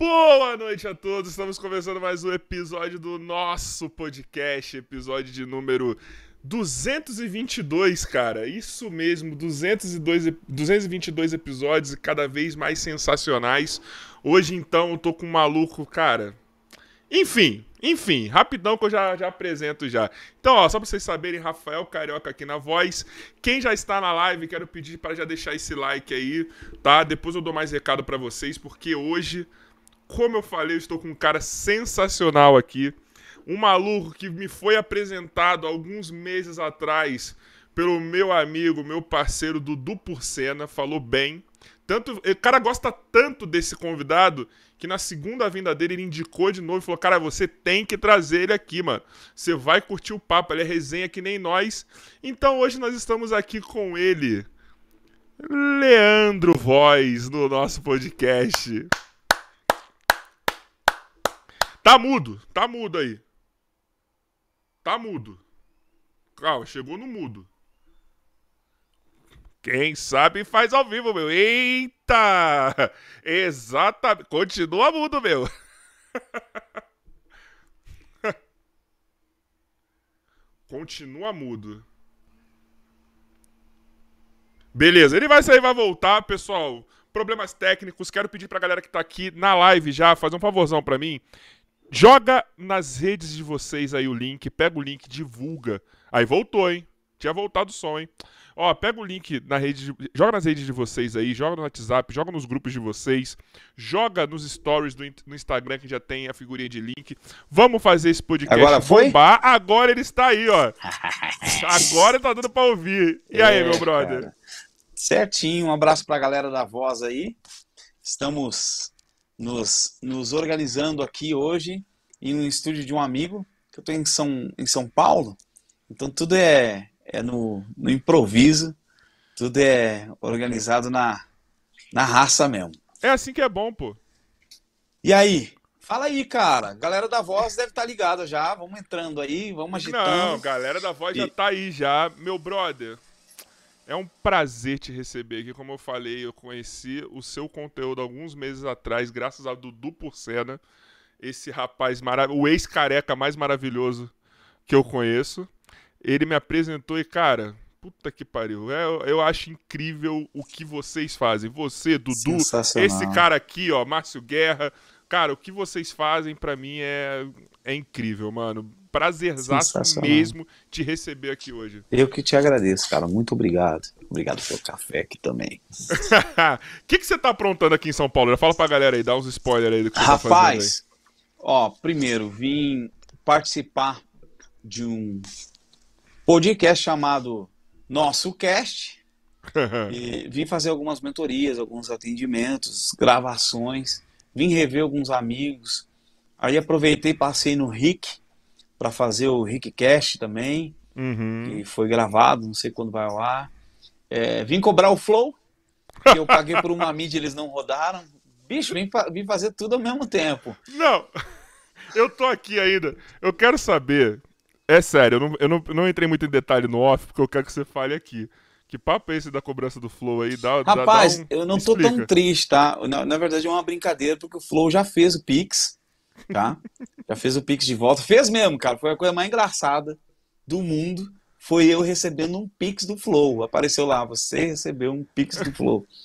Boa noite a todos, estamos começando mais um episódio do nosso podcast, episódio de número 222, cara. Isso mesmo, 202, 222 episódios e cada vez mais sensacionais. Hoje, então, eu tô com um maluco, cara. Enfim, enfim, rapidão que eu já, já apresento já. Então, ó, só pra vocês saberem, Rafael Carioca aqui na voz. Quem já está na live, quero pedir para já deixar esse like aí, tá? Depois eu dou mais recado para vocês, porque hoje, como eu falei, eu estou com um cara sensacional aqui. Um maluco que me foi apresentado alguns meses atrás pelo meu amigo, meu parceiro Dudu Porcena, falou bem. Tanto, o cara gosta tanto desse convidado que na segunda vinda dele ele indicou de novo e falou: Cara, você tem que trazer ele aqui, mano. Você vai curtir o papo, ele é resenha que nem nós. Então hoje nós estamos aqui com ele, Leandro Voz, no nosso podcast. Tá mudo, tá mudo aí. Tá mudo. Calma, chegou no mudo. Quem sabe faz ao vivo, meu. Eita! Exatamente. Continua mudo, meu. Continua mudo. Beleza, ele vai sair vai voltar, pessoal. Problemas técnicos. Quero pedir pra galera que tá aqui na live já fazer um favorzão pra mim. Joga nas redes de vocês aí o link, pega o link, divulga. Aí voltou, hein? Tinha voltado o som, hein? Ó, pega o link na rede, de, joga nas redes de vocês aí, joga no WhatsApp, joga nos grupos de vocês, joga nos stories do, no Instagram que já tem a figurinha de link. Vamos fazer esse podcast Agora foi? bombar. Agora ele está aí, ó. Agora tá dando pra ouvir. E aí, É, meu brother? cara. Certinho, um abraço pra galera da voz aí. Estamos nos, nos organizando aqui hoje em um estúdio de um amigo, que eu tô em São, em São Paulo. Então tudo é, é no, no improviso, tudo é organizado na, na raça mesmo. É assim que é bom, pô. E aí? Fala aí, cara. Galera da voz deve estar ligada já. Vamos entrando aí, vamos agitando. Não, galera da voz já E- tá aí já. Meu brother, é um prazer te receber aqui. Como eu falei, eu conheci o seu conteúdo alguns meses atrás, graças a Dudu Porcena, esse rapaz maravilhoso, o ex-careca mais maravilhoso que eu conheço. Ele me apresentou e, cara, puta que pariu. Eu, eu acho incrível o que vocês fazem. Você, Dudu, esse cara aqui, ó, Márcio Guerra. Cara, o que vocês fazem pra mim é, é incrível, mano. Prazerzaço mesmo te receber aqui hoje. Eu que te agradeço, cara. Muito obrigado. Obrigado pelo café aqui também. O que, que você tá aprontando aqui em São Paulo? Já fala pra galera aí, dá uns spoilers aí do que você tá fazendo aí. Ó, primeiro vim participar de um podcast chamado Nosso Cast. E vim fazer algumas mentorias, alguns atendimentos, gravações. Vim rever alguns amigos. Aí aproveitei e passei no Rick para fazer o Rick Cast também, Uhum. que foi gravado, não sei quando vai ao ar. É, vim cobrar o Flow, que eu paguei por uma mídia e eles não rodaram. Bicho, vim, vim fazer tudo ao mesmo tempo. Não, eu tô aqui ainda. Eu quero saber. É sério, eu não, eu não, não entrei muito em detalhe no off, porque eu quero que você fale aqui. Que papo é esse da cobrança do Flow aí? Dá, dá- dá Rapaz, um- eu não tô tão explica. triste, tá? Na, na verdade é uma brincadeira, porque o Flow já fez o Pix, tá? já fez o Pix de volta. Fez mesmo, cara. Foi a coisa mais engraçada do mundo. Foi eu recebendo um Pix do Flow. Apareceu lá, você recebeu um Pix do Flow.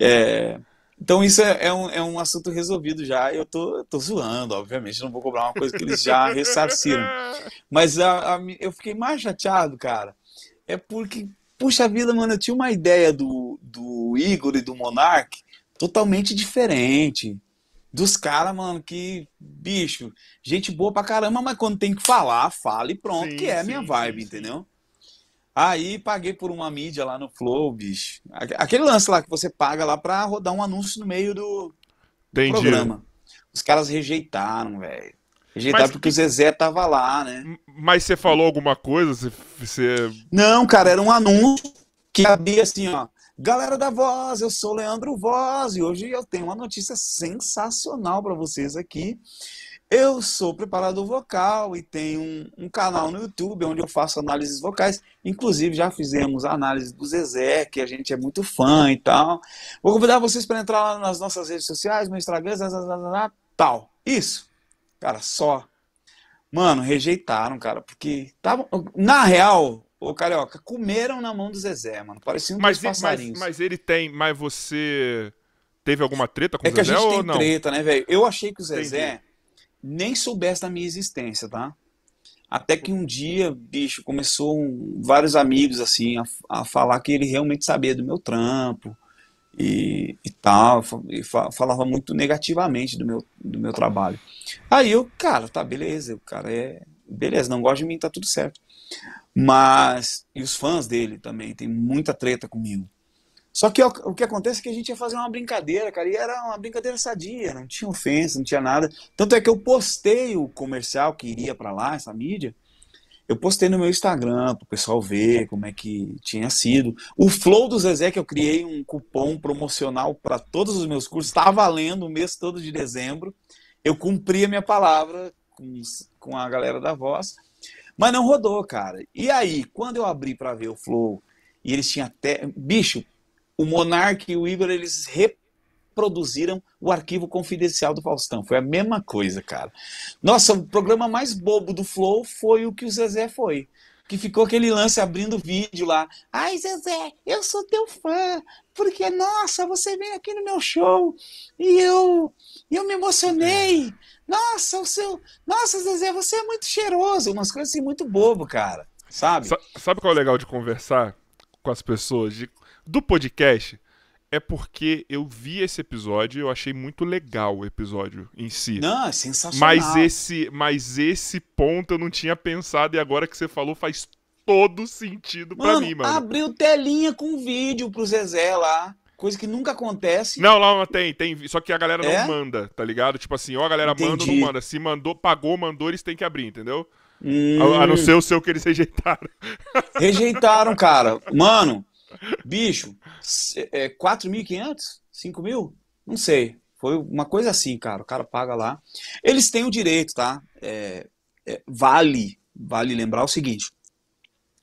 É, Então isso é, é um, é um assunto resolvido já. Eu tô, tô zoando, obviamente. Não vou cobrar uma coisa que eles já ressarciram. Mas a- a eu fiquei mais chateado, cara. É porque, puxa vida, mano, eu tinha uma ideia do, do Igor e do Monark totalmente diferente. Dos caras, mano, que, bicho, gente boa pra caramba, mas quando tem que falar, fala e pronto, Sim, que é a minha sim, vibe, sim. entendeu? Aí paguei por uma mídia lá no Flow, bicho. Aque- Aquele lance lá que você paga lá pra rodar um anúncio no meio do, Entendi. programa. Os caras rejeitaram, velho. Rejeitaram porque o Zezé tava lá, né? Mas você falou alguma coisa? Você, você- Não, cara, era um anúncio que abria assim, ó. Galera da Voz, eu sou o Leandro Voz e hoje eu tenho uma notícia sensacional para vocês aqui. Eu sou preparador vocal e tenho um, um, canal no YouTube onde eu faço análises vocais. Inclusive, já fizemos a análise do Zezé, que a gente é muito fã e tal. Vou convidar vocês para entrar lá nas nossas redes sociais, no Instagram, tal. Isso. Cara, só. Mano, rejeitaram, cara, porque tava. Na real, ô Carioca, comeram na mão do Zezé, mano. Parecia um mas, passarinhos. Mas, mas ele tem. Mas você. Teve alguma treta com é o Zezé? É que a gente tem não? treta, né, velho? Eu achei que o Zezé. Entendi nem soubesse da minha existência, tá? Até que um dia, bicho, começou um, vários amigos assim a, a, falar que ele realmente sabia do meu trampo e, e tal, e falava muito negativamente do meu, do meu trabalho. Aí eu, cara, tá, beleza, o cara é. Beleza, não gosta de mim, tá tudo certo. Mas. E os fãs dele também, tem muita treta comigo. Só que o que acontece é que a gente ia fazer uma brincadeira, cara, e era uma brincadeira sadia, não tinha ofensa, não tinha nada. Tanto é que eu postei o comercial que iria para lá, essa mídia, eu postei no meu Instagram para o pessoal ver como é que tinha sido. O Flow do Zezé, que eu criei um cupom promocional para todos os meus cursos, está valendo o mês todo de dezembro. Eu cumpri a minha palavra com, com a galera da voz, mas não rodou, cara. E aí, quando eu abri para ver o Flow, e eles tinham até. Bicho, o Monark e o Igor, eles reproduziram o arquivo confidencial do Faustão. Foi a mesma coisa, cara. Nossa, o programa mais bobo do Flow foi o que o Zezé foi. Que ficou aquele lance abrindo vídeo lá. Ai, Zezé, eu sou teu fã. Porque, nossa, você veio aqui no meu show e eu, eu me emocionei. Nossa, o seu. Nossa, Zezé, você é muito cheiroso. Umas coisas assim muito bobo, cara. Sabe? Sabe qual é o legal de conversar com as pessoas? De do podcast é porque eu vi esse episódio e eu achei muito legal o episódio em si. Não, é sensacional. Mas esse, mas esse ponto eu não tinha pensado e agora que você falou faz todo sentido mano, pra mim, mano. Abriu telinha com vídeo pro Zezé lá. Coisa que nunca acontece. Não, não, tem, tem. Só que a galera é? não manda, tá ligado? Tipo assim, ou a galera Entendi. manda ou não manda. Se mandou, pagou, mandou, eles têm que abrir, entendeu? Hum. A, a não ser o seu que eles rejeitaram. Rejeitaram, cara. Mano, Bicho, é 4.500? 5 mil? Não sei. Foi uma coisa assim, cara. O cara paga lá. Eles têm o direito, tá? É, é, vale, vale lembrar o seguinte: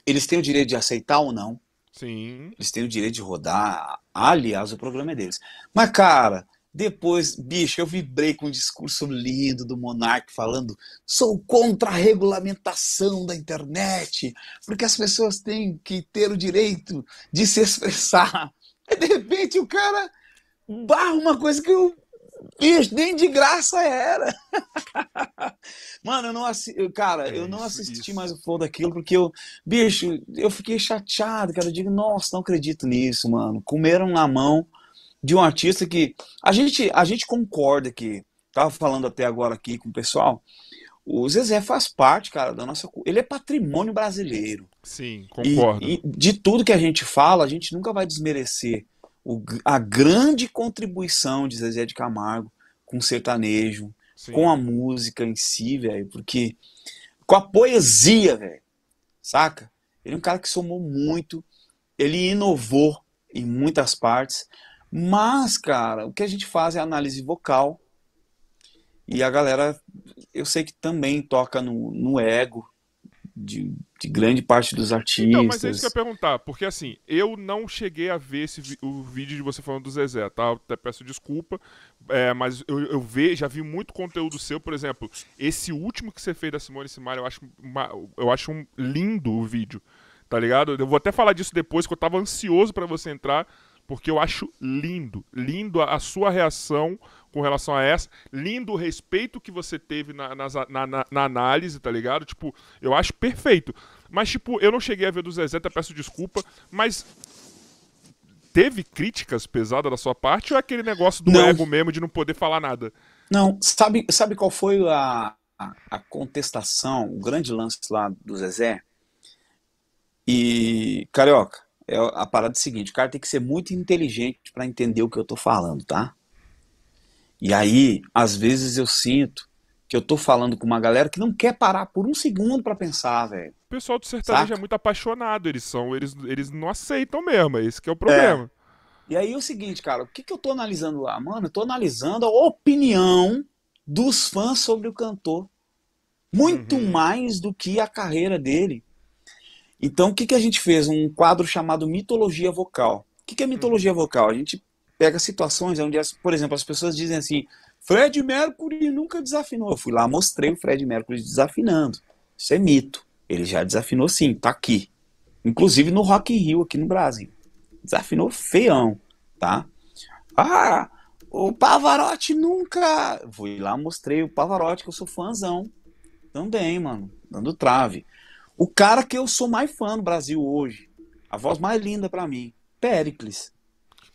eles têm o direito de aceitar ou não. Sim. Eles têm o direito de rodar. Aliás, o programa é deles. Mas, cara, depois, bicho, eu vibrei com um discurso lindo do Monark falando: sou contra a regulamentação da internet, porque as pessoas têm que ter o direito de se expressar. E de repente o cara barra uma coisa que eu. Bicho, nem de graça era. Mano, eu não assisti, cara, é, eu não assisti isso. mais o flow daquilo porque eu, bicho, eu fiquei chateado, cara. Eu digo, nossa, não acredito nisso, mano. Comeram na mão de um artista que a gente, a gente concorda que tava falando até agora aqui com o pessoal. O Zezé faz parte, cara, da nossa. Ele é patrimônio brasileiro. Sim, concordo. E, e de tudo que a gente fala, a gente nunca vai desmerecer o, a grande contribuição de Zezé de Camargo com o sertanejo, Sim. com a música em si, velho, porque com a poesia, velho, saca? Ele é um cara que somou muito, ele inovou em muitas partes. Mas, cara, o que a gente faz é análise vocal. E a galera, eu sei que também toca no, no ego de, de, grande parte dos artistas. Então, mas é isso que eu ia perguntar, porque assim, eu não cheguei a ver esse, o vídeo de você falando do Zezé, tá? até peço desculpa, é, mas eu, eu já vi muito conteúdo seu, por exemplo, esse último que você fez da Simone Simaria, eu acho, uma, eu acho um lindo o vídeo, tá ligado? Eu vou até falar disso depois, que eu tava ansioso para você entrar, porque eu acho lindo, lindo a, a, sua reação com relação a essa, lindo o respeito que você teve na, na, na, na, análise, tá ligado? Tipo, eu acho perfeito. Mas, tipo, eu não cheguei a ver do Zezé, até peço desculpa, mas teve críticas pesadas da sua parte ou é aquele negócio do não. ego mesmo de não poder falar nada? Não, sabe, sabe qual foi a, a, a contestação, o grande lance lá do Zezé? E, Carioca, é a parada é seguinte, o cara tem que ser muito inteligente para entender o que eu tô falando, tá? E aí, às vezes eu sinto que eu tô falando com uma galera que não quer parar por um segundo para pensar, velho. O pessoal do sertanejo Saca? é muito apaixonado, eles são, eles, eles não aceitam mesmo, é esse que é o problema. É. E aí é o seguinte, cara, o que, que eu tô analisando lá? Mano, eu tô analisando a opinião dos fãs sobre o cantor. Muito Uhum. mais do que a carreira dele. Então, o que, que a gente fez? Um quadro chamado Mitologia Vocal. O que, que é mitologia vocal? A gente pega situações onde, as- por exemplo, as pessoas dizem assim: Fred Mercury nunca desafinou. Eu fui lá, mostrei o Fred Mercury desafinando. Isso é mito. Ele já desafinou sim, tá aqui. Inclusive no Rock in Rio, aqui no Brasil. Desafinou feião, tá? Ah, o Pavarotti nunca. Fui lá, mostrei o Pavarotti, que eu sou fãzão. Também, mano. Dando trave. O cara que eu sou mais fã no Brasil hoje. A voz mais linda pra mim. Pericles.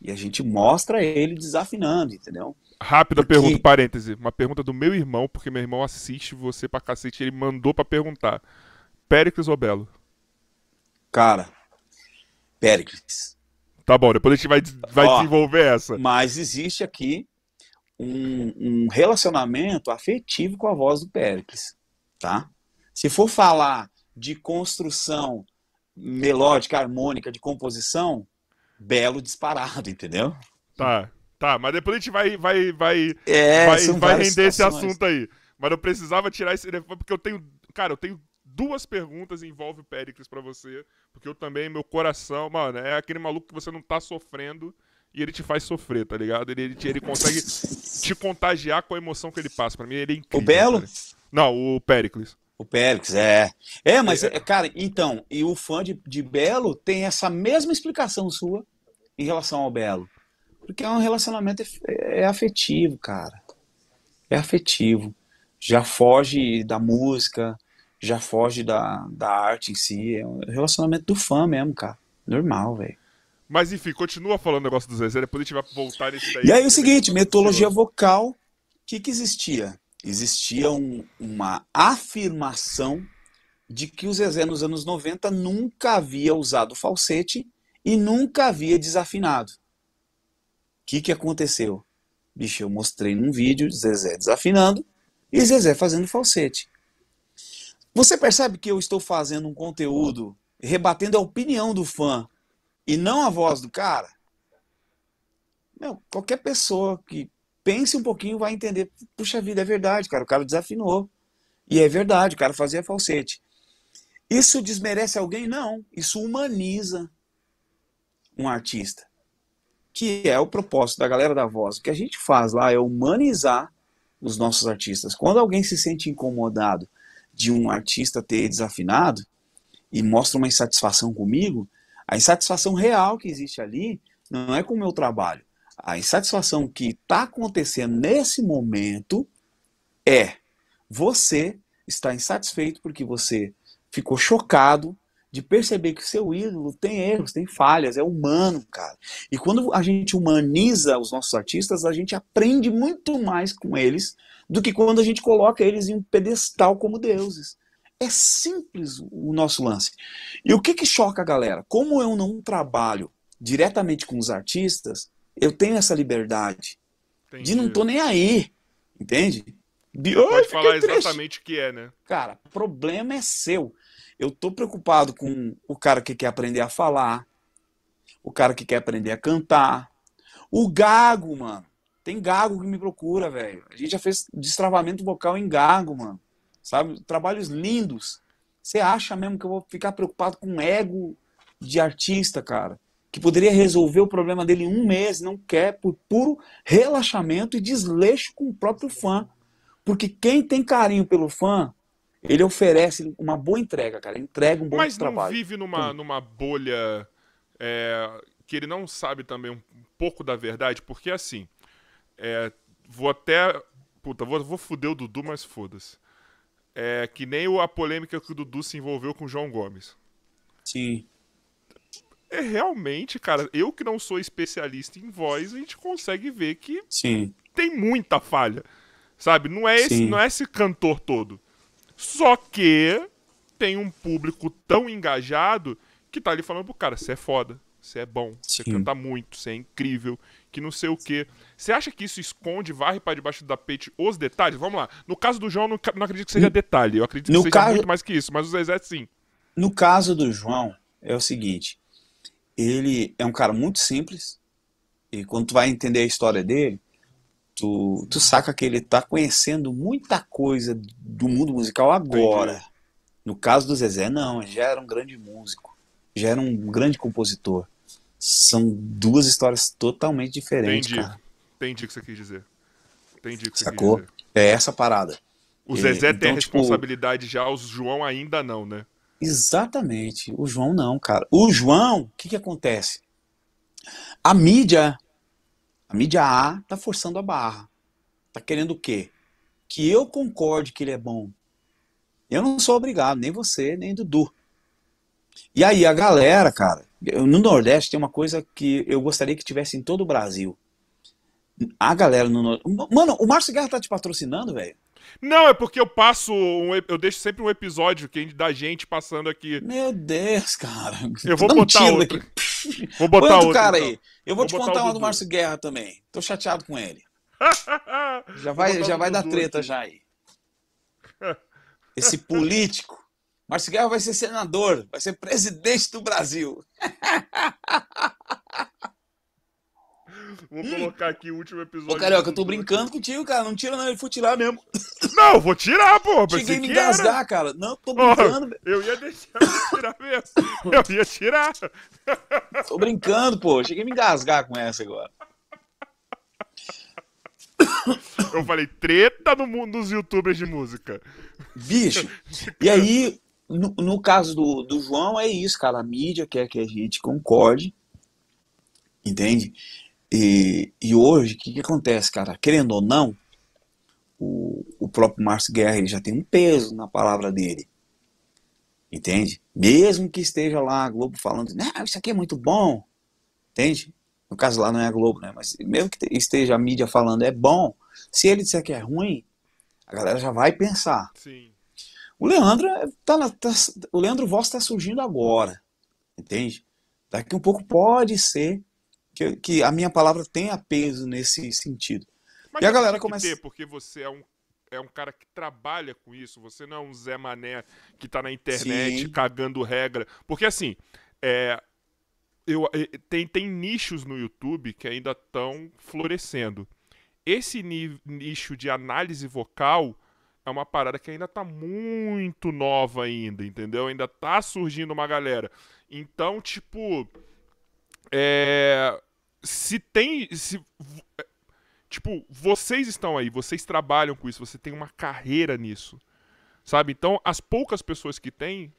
E a gente mostra ele desafinando, entendeu? Rápida Porque- pergunta, parêntese. Uma pergunta do meu irmão, porque meu irmão assiste você pra cacete. Ele mandou pra perguntar: Péricles ou Belo? Cara, Pericles. Tá bom, depois a gente vai, vai Ó. desenvolver essa. Mas existe aqui um, um relacionamento afetivo com a voz do Pericles, tá? Se for falar de construção melódica, harmônica, de composição, belo disparado, entendeu? Tá, tá, mas depois a gente vai, vai, vai, É, vai, vai render esse situações. assunto aí. Mas eu precisava tirar esse elefante, porque eu tenho. Cara, eu tenho duas perguntas que envolvem o Péricles pra você. Porque eu também, meu coração, mano, é aquele maluco que você não tá sofrendo e ele te faz sofrer, tá ligado? Ele, ele, ele consegue te contagiar com a emoção que ele passa. Pra mim, ele é incrível. O Belo? cara. Não, o Péricles. O Péricles, é. É, mas, é, cara, então, e o fã de, de Belo tem essa mesma explicação sua em relação ao Belo. Porque é um relacionamento ef- é afetivo, cara. É afetivo. Já foge da música, já foge da, da arte em si. É um relacionamento do fã mesmo, cara. Normal, velho. Mas enfim, continua falando o negócio do Zezé, depois a gente vai voltar nesse daí. E aí é o seguinte, metodologia vocal, o que que existia? Existia um- uma afirmação de que o Zezé nos anos 90 nunca havia usado falsete e nunca havia desafinado. O que que aconteceu? Bicho, eu mostrei num vídeo Zezé desafinando e Zezé fazendo falsete. Você percebe que eu estou fazendo um conteúdo rebatendo a opinião do fã e não a voz do cara? Meu, qualquer pessoa que pense um pouquinho vai entender. Puxa vida, é verdade, cara. O cara desafinou. E é verdade, o cara fazia falsete. Isso desmerece alguém? Não. Isso humaniza um artista. Que é o propósito da galera da voz. O que a gente faz lá é humanizar os nossos artistas. Quando alguém se sente incomodado de um artista ter desafinado e mostra uma insatisfação comigo, a insatisfação real que existe ali não é com o meu trabalho. A insatisfação que está acontecendo nesse momento é você está insatisfeito porque você ficou chocado de perceber que seu ídolo tem erros, tem falhas, é humano, cara. E quando a gente humaniza os nossos artistas, a gente aprende muito mais com eles do que quando a gente coloca eles em um pedestal como deuses. É simples o nosso lance. E o que que choca a galera? Como eu não trabalho diretamente com os artistas, eu tenho essa liberdade Entendi. de não tô nem aí, entende? De, Pode "Ai, falar triste." exatamente o que é, né? Cara, problema é seu. Eu tô preocupado com o cara que quer aprender a falar, o cara que quer aprender a cantar, o gago, mano. Tem gago que me procura, velho. A gente já fez destravamento vocal em gago, mano. Sabe? Trabalhos lindos. Você acha mesmo que eu vou ficar preocupado com ego de artista, cara? Que poderia resolver o problema dele em um mês, não quer, por puro relaxamento e desleixo com o próprio fã. Porque quem tem carinho pelo fã, ele oferece uma boa entrega, cara. Entrega um bom Mas não trabalho. vive numa, numa bolha é, que ele não sabe também um pouco da verdade, porque assim, é, vou até. Puta, vou, vou fuder o Dudu, mas foda-se. É que nem a polêmica que o Dudu se envolveu com o João Gomes. Sim. É realmente, cara, eu que não sou especialista em voz, a gente consegue ver que Sim. tem muita falha. Sabe? Não é esse, Sim. não é esse cantor todo. Só que tem um público tão engajado que tá ali falando pro cara, você é foda, você é bom, você canta muito, você é incrível, que não sei o quê. Você acha que isso esconde, varre pra debaixo da pente os detalhes? Vamos lá. No caso do João, não, não acredito que seja detalhe. Eu acredito que No seja caso- muito mais que isso, mas o Zezé sim. No caso do João, é o seguinte: ele é um cara muito simples, e quando tu vai entender a história dele, tu, tu saca que ele tá conhecendo muita coisa do mundo musical agora. No caso do Zezé, não, ele já era um grande músico, já era um grande compositor. São duas histórias totalmente diferentes, Entendi. cara. Entendi o que você quis dizer. Entendi o que você Sacou? quis dizer. É essa parada. O Zezé tem a então, tipo- responsabilidade já, o João ainda não, né? Exatamente. O João não, cara. O João, o que que acontece? A mídia, a mídia A tá forçando a barra. Tá querendo o quê? Que eu concorde que ele é bom. Eu não sou obrigado, nem você, nem Dudu. E aí a galera, cara, no Nordeste tem uma coisa que eu gostaria que tivesse em todo o Brasil. A galera no Nordeste. Mano, o Márcio Guerra tá te patrocinando, velho? Não, é porque eu passo. um eu deixo sempre um episódio que da gente passando aqui. Meu Deus, cara. Eu vou Dá um botar tiro outro. daqui. Vou Põe botar outro outro. cara então. aí. Eu vou, Vou te contar uma do. Márcio Guerra também. Tô chateado com ele. Já vai, já vai dar treta aqui. já aí. Esse político. Márcio Guerra vai ser senador, vai ser presidente do Brasil. Vou colocar aqui o último episódio. Ô, Carioca, eu tô brincando contigo, cara. Não tira não, ele foi tirar mesmo. Não, vou tirar, pô. Cheguei a me era. engasgar, cara. Não, tô brincando, velho. eu ia deixar de tirar mesmo. Eu ia tirar. Tô brincando, pô. Cheguei a me engasgar com essa agora. Eu falei, treta no mundo dos youtubers de música. Bicho. E aí, no, no caso do, do João, é isso, cara. A mídia quer que a gente concorde. Entende? E, e hoje, o que, que acontece, cara? Querendo ou não, o, o próprio Márcio Guerra ele já tem um peso na palavra dele. Entende? Mesmo que esteja lá a Globo falando, não, isso aqui é muito bom. Entende? No caso lá não é a Globo, né? Mas mesmo que esteja a mídia falando é bom, se ele disser que é ruim, a galera já vai pensar. Sim. O Leandro é- tá, na- tá- o Leandro Voss está surgindo agora, entende? Daqui um pouco pode ser que, que a minha palavra tenha peso nesse sentido. Mas E a galera começa- ter, porque você é um, é um cara que trabalha com isso. Você não é um Zé Mané que tá na internet Sim. cagando regra. Porque assim, é, eu, é, tem, tem nichos no YouTube que ainda estão florescendo. Esse ni- nicho de análise vocal é uma parada que ainda tá muito nova ainda, entendeu? Ainda tá surgindo uma galera. Então, tipo, é, se tem, se v- tipo, vocês estão aí, vocês trabalham com isso, você tem uma carreira nisso. Sabe? Então, as poucas pessoas que têm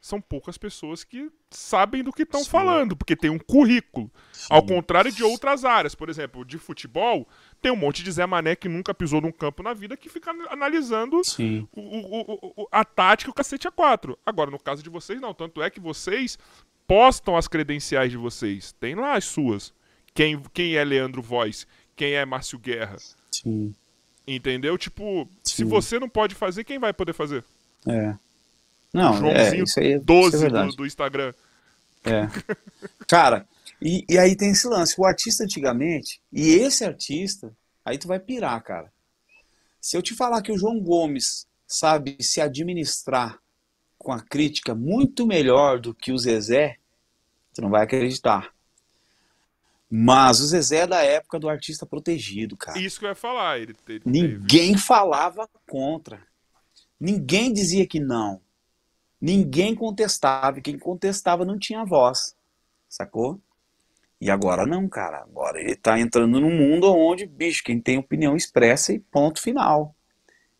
são poucas pessoas que sabem do que estão Sim. falando, porque tem um currículo. Ao contrário de outras áreas, por exemplo, de futebol, tem um monte de Zé Mané que nunca pisou num campo na vida que fica analisando Sim. o- o- o- a tática e o cacete a quatro. Agora, no caso de vocês, não. Tanto é que vocês postam as credenciais de vocês. Tem lá as suas. Quem, quem é Leandro Voz? Quem é Márcio Guerra? Sim. Entendeu? Tipo, se Sim. você não pode fazer, quem vai poder fazer? É. Não, é, Joãozinho isso aí, isso é 12 do, do Instagram. É. Cara, e, e aí tem esse lance. O artista antigamente, e esse artista, aí tu vai pirar, cara. Se eu te falar que o João Gomes sabe se administrar com a crítica muito melhor do que o Zezé, tu não vai acreditar. Mas o Zezé é da época do artista protegido, cara. Isso que eu ia falar. Ele, ele teve. Ninguém falava contra. Ninguém dizia que não. Ninguém contestava. E quem contestava não tinha voz. Sacou? E agora não, cara. Agora ele tá entrando num mundo onde, bicho, quem tem opinião expressa e ponto final.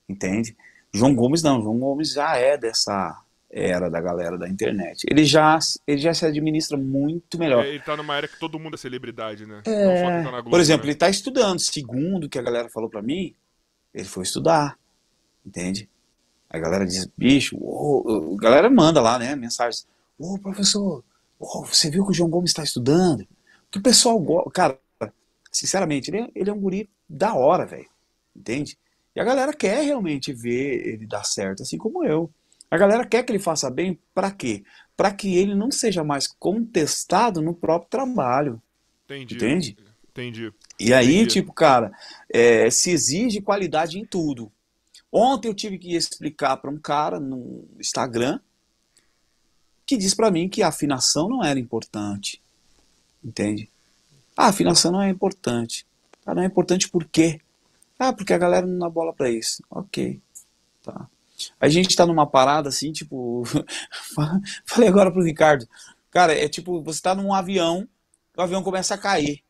Entende? João Gomes não. João Gomes já é dessa era da galera da internet. Ele já, ele já se administra muito melhor. É, ele tá numa era que todo mundo é celebridade, né? É. Não só quem tá na Globo, Por exemplo, né? ele está estudando. Segundo o que a galera falou para mim, ele foi estudar. Entende? A galera diz, bicho, ô, a galera manda lá, né, mensagens. Ô, professor, você viu que o João Gomes está estudando? Que o pessoal gosta. Cara, sinceramente, ele é, ele é um guri da hora, velho. Entende? E a galera quer realmente ver ele dar certo, assim como eu. A galera quer que ele faça bem, para quê? Para que ele não seja mais contestado no próprio trabalho. Entendi. Entende? Entendi. E aí, Entendi. tipo, cara, é, se exige qualidade em tudo. Ontem eu tive que explicar para um cara no Instagram que disse para mim que a afinação não era importante. Entende? A afinação não é importante. Ah, não é importante por quê? Ah, porque a galera não dá bola pra isso. Ok. Tá. A gente tá numa parada assim, tipo. Falei agora pro Ricardo. Cara, é tipo, você tá num avião, o avião começa a cair.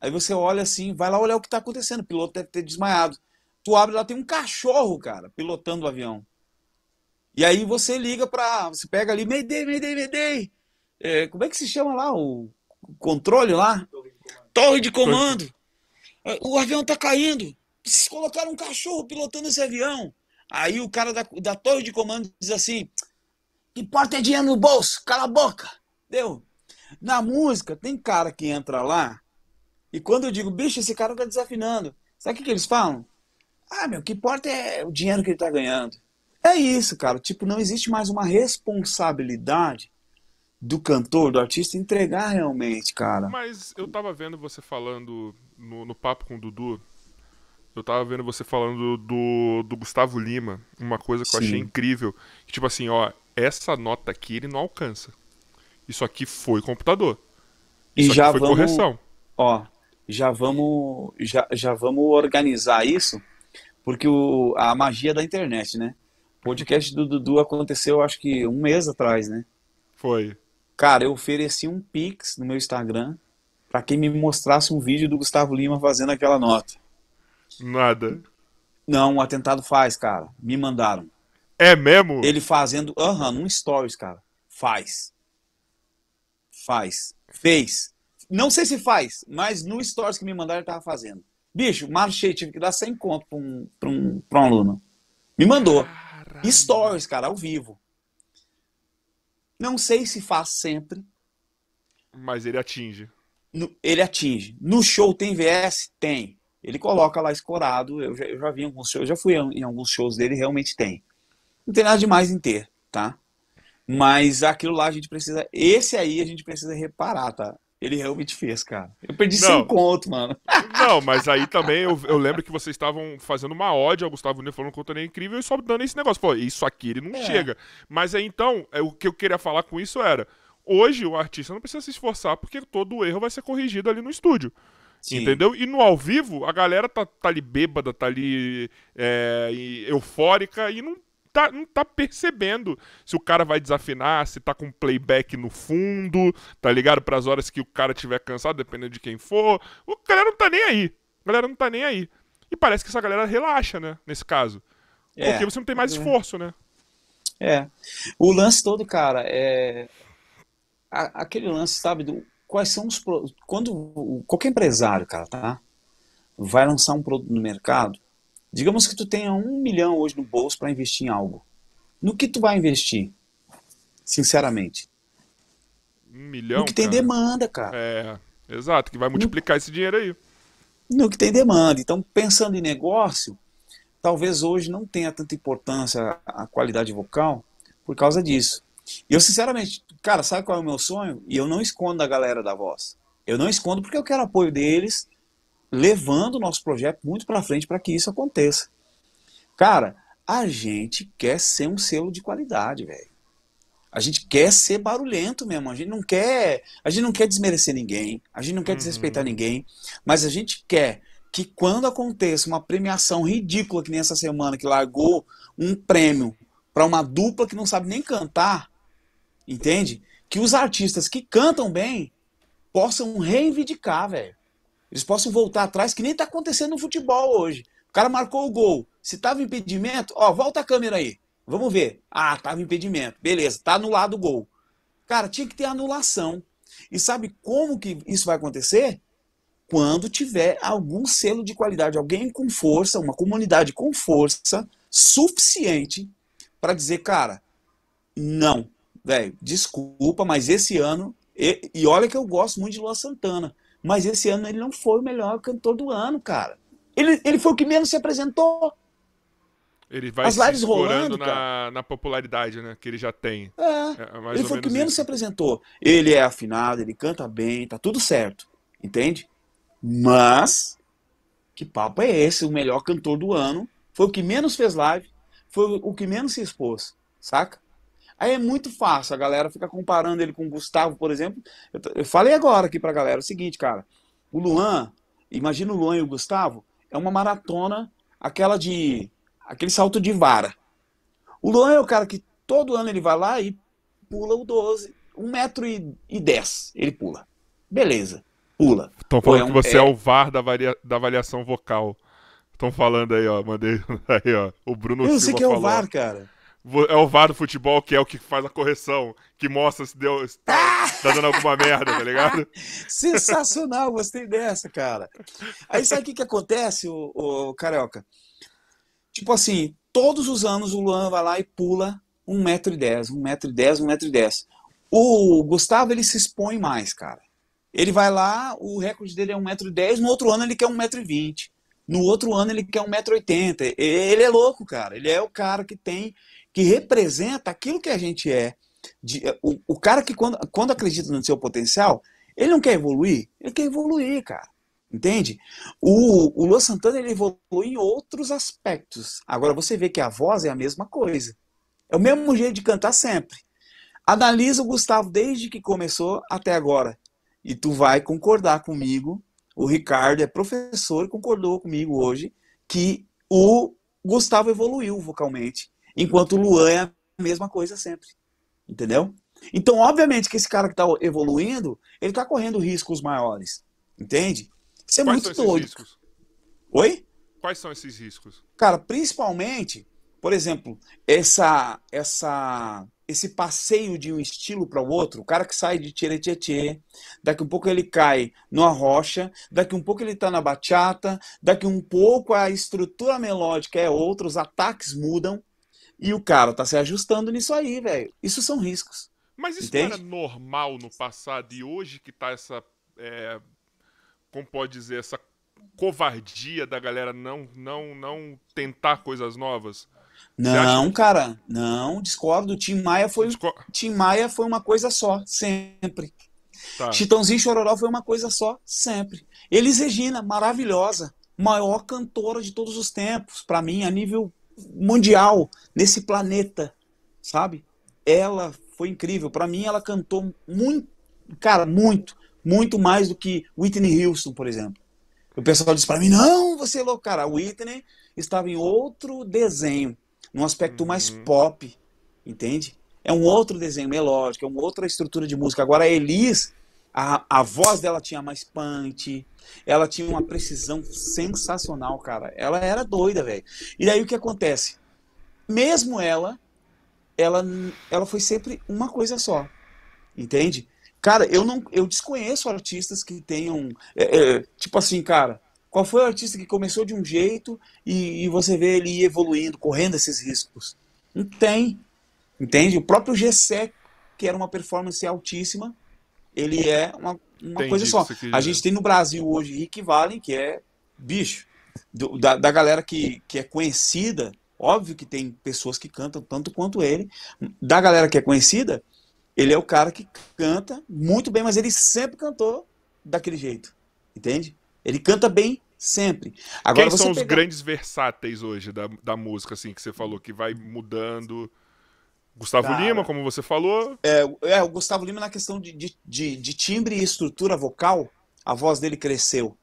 Aí você olha assim, vai lá olhar o que tá acontecendo. O piloto deve ter desmaiado. Tu abre lá, tem um cachorro, cara, pilotando o avião. E aí você liga pra. Você pega ali, Mayday, Mayday, Mayday. É, como é que se chama lá? O controle lá? Torre de comando. É, o avião tá caindo. Vocês colocaram um cachorro pilotando esse avião. Aí o cara da, da torre de comando diz assim: que importa é dinheiro no bolso, cala a boca. Deu? Na música, tem cara que entra lá e quando eu digo, bicho, esse cara tá desafinando, sabe o que, que eles falam? Ah, meu, que importa é o dinheiro que ele tá ganhando. É isso, cara. Tipo, não existe mais uma responsabilidade do cantor, do artista, entregar realmente, cara. Mas eu tava vendo você falando no, no papo com o Dudu, eu tava vendo você falando do, do Gustavo Lima, uma coisa que Sim. eu achei incrível. Que, tipo assim, ó, essa nota aqui ele não alcança. Isso aqui foi computador. Isso e já foi vamos, correção. Ó, já vamos, já, já vamos organizar isso, porque o, a magia da internet, né? O podcast do Dudu aconteceu, acho que um mês atrás, né? Foi. Cara, eu ofereci um Pix no meu Instagram para quem me mostrasse um vídeo do Gustavo Lima fazendo aquela nota. Nada. Não, o atentado faz, cara. Me mandaram. É mesmo? Ele fazendo. Aham, uhum, num stories, cara. Faz. Faz. Fez. Não sei se faz, mas no stories que me mandaram ele tava fazendo. Bicho, marchei, tive que dar 100 conto pra um, pra um, pra um aluno. Me mandou. Caramba. Stories, cara, ao vivo. Não sei se faz sempre. Mas ele atinge. No, ele atinge. No show tem VS? Tem. Ele coloca lá escorado. Eu já, eu já vi alguns shows, já fui em alguns shows dele, realmente tem. Não tem nada demais em ter, tá? Mas aquilo lá a gente precisa. Esse aí a gente precisa reparar, tá? Ele realmente fez, cara. Eu perdi não, 100 conto, mano. Não, mas aí também eu, eu lembro que vocês estavam fazendo uma ódio ao Gustavo Nunes falando que o é incrível e só dando esse negócio. Pô, isso aqui ele não é. chega. Mas aí então, é, o que eu queria falar com isso era: hoje o artista não precisa se esforçar porque todo o erro vai ser corrigido ali no estúdio. Sim. Entendeu? E no ao vivo, a galera tá, tá ali bêbada, tá ali é, eufórica e não tá, não tá percebendo se o cara vai desafinar, se tá com playback no fundo, tá ligado? Para as horas que o cara tiver cansado, dependendo de quem for. O galera não tá nem aí. A galera não tá nem aí. E parece que essa galera relaxa, né? Nesse caso. É. Porque você não tem mais é. esforço, né? É. O lance todo, cara, é. Aquele lance, sabe, do quais são os quando qualquer empresário, cara, tá, vai lançar um produto no mercado, digamos que tu tenha um milhão hoje no bolso para investir em algo, no que tu vai investir, sinceramente? Um milhão. No que tem demanda, cara. É, exato, que vai multiplicar no, esse dinheiro aí. No que tem demanda. Então, pensando em negócio, talvez hoje não tenha tanta importância a qualidade vocal por causa disso. E eu, sinceramente, cara, sabe qual é o meu sonho? E eu não escondo da galera da voz. Eu não escondo porque eu quero apoio deles, levando o nosso projeto muito para frente para que isso aconteça. Cara, a gente quer ser um selo de qualidade, velho. A gente quer ser barulhento mesmo. A gente não quer, a gente não quer desmerecer ninguém. A gente não quer uhum. desrespeitar ninguém. Mas a gente quer que quando aconteça uma premiação ridícula que nem essa semana que largou um prêmio para uma dupla que não sabe nem cantar, Entende? Que os artistas que cantam bem possam reivindicar, velho. Eles possam voltar atrás, que nem tá acontecendo no futebol hoje. O cara marcou o gol. Se tava impedimento, ó, volta a câmera aí. Vamos ver. Ah, tava impedimento. Beleza, tá anulado o gol. Cara, tinha que ter anulação. E sabe como que isso vai acontecer? Quando tiver algum selo de qualidade, alguém com força, uma comunidade com força suficiente para dizer, cara, não, velho, desculpa, mas esse ano. E, e, olha que eu gosto muito de Luan Santana. Mas esse ano ele não foi o melhor cantor do ano, cara. Ele, ele foi o que menos se apresentou. Ele vai As lives rolando na, na, popularidade, né? Que ele já tem. É, é ele foi o que menos isso. se apresentou. Ele é afinado, ele canta bem, tá tudo certo. Entende? Mas, que papo é esse? O melhor cantor do ano. Foi o que menos fez live. Foi o que menos se expôs. Saca? Aí é muito fácil, a galera fica comparando ele com o Gustavo, por exemplo. Eu, eu falei agora aqui pra galera o seguinte, cara. O Luan, imagina o Luan e o Gustavo, é uma maratona, aquela de. aquele salto de vara. O Luan é o cara que todo ano ele vai lá e pula o 12, 1 metro e, e 10, ele pula. Beleza, pula. Estão falando é um, que você é... é, o VAR da, varia... da avaliação vocal. Estão falando aí, ó. Mandei aí, ó. O Bruno Eu não sei que é o VAR, cara. É o VAR do futebol que é o que faz a correção, que mostra se deu. Se tá, tá dando alguma merda, tá ligado? Sensacional, gostei dessa, cara. Aí sabe o que, que acontece, o, o Carioca? Tipo assim, todos os anos o Luan vai lá e pula 1,10m, 1,10m, 1,10m. O Gustavo, ele se expõe mais, cara. Ele vai lá, o recorde dele é 1,10m, no outro ano ele quer 1,20m. No outro ano ele quer 1,80m. Ele é louco, cara. Ele é o cara que tem, que representa aquilo que a gente é. De, o, o cara que quando, quando acredita no seu potencial, ele não quer evoluir, ele quer evoluir, cara. Entende? O, o Luan Santana ele evolui em outros aspectos. Agora você vê que a voz é a mesma coisa. É o mesmo jeito de cantar sempre. Analisa o Gustavo desde que começou até agora. E tu vai concordar comigo. O Ricardo é professor e concordou comigo hoje que o Gustavo evoluiu vocalmente, enquanto o Luan é a mesma coisa sempre. Entendeu? Então, obviamente que esse cara que está evoluindo, ele está correndo riscos maiores. Entende? Isso é Quais muito doido. Riscos? Oi? Quais são esses riscos? Cara, principalmente, por exemplo, essa essa esse passeio de um estilo para o outro, o cara que sai de Tcheretchê, daqui um pouco ele cai numa rocha, daqui um pouco ele está na bachata, daqui um pouco a estrutura melódica é outra, os ataques mudam, e o cara tá se ajustando nisso aí, velho. Isso são riscos. Mas isso Entende? era normal no passado e hoje que tá essa é, como pode dizer, essa covardia da galera não não não tentar coisas novas? Não, cara, não, discordo. Tim Maia foi Discor... Tim Maia foi uma coisa só, sempre. Tá. Chitãozinho Chororó foi uma coisa só, sempre. Elis Regina, maravilhosa, maior cantora de todos os tempos, para mim, a nível mundial, nesse planeta, sabe? Ela foi incrível. Para mim, ela cantou muito, cara, muito muito mais do que Whitney Houston, por exemplo. O pessoal diz para mim: não, você é louco, cara. A Whitney estava em outro desenho, num aspecto uhum. mais pop, entende? É um outro desenho melódico, é uma outra estrutura de música. Agora a Elis, a, a voz dela tinha mais punch, ela tinha uma precisão sensacional, cara. Ela era doida, velho. E daí o que acontece? Mesmo ela, ela, ela foi sempre uma coisa só, entende? Cara, eu não, eu desconheço artistas que tenham, é, é, tipo assim, cara, qual foi o artista que começou de um jeito e, e você vê ele evoluindo, correndo esses riscos? Não tem, entende? O próprio Gessé, que era uma performance altíssima, ele é uma, uma coisa só. A gente tem no Brasil hoje Rick Valen, que é bicho, do, da, da galera que, que é conhecida, óbvio que tem pessoas que cantam tanto quanto ele, da galera que é conhecida, ele é o cara que canta muito bem, mas ele sempre cantou daquele jeito. Entende? Ele canta bem sempre. Agora, Quem são os grandes versáteis hoje da, da música, assim, que você falou, que vai mudando? Gustavo cara, Lima, como você falou. É, é, o Gustavo Lima, na questão de, de, de, de timbre e estrutura vocal, a voz dele cresceu.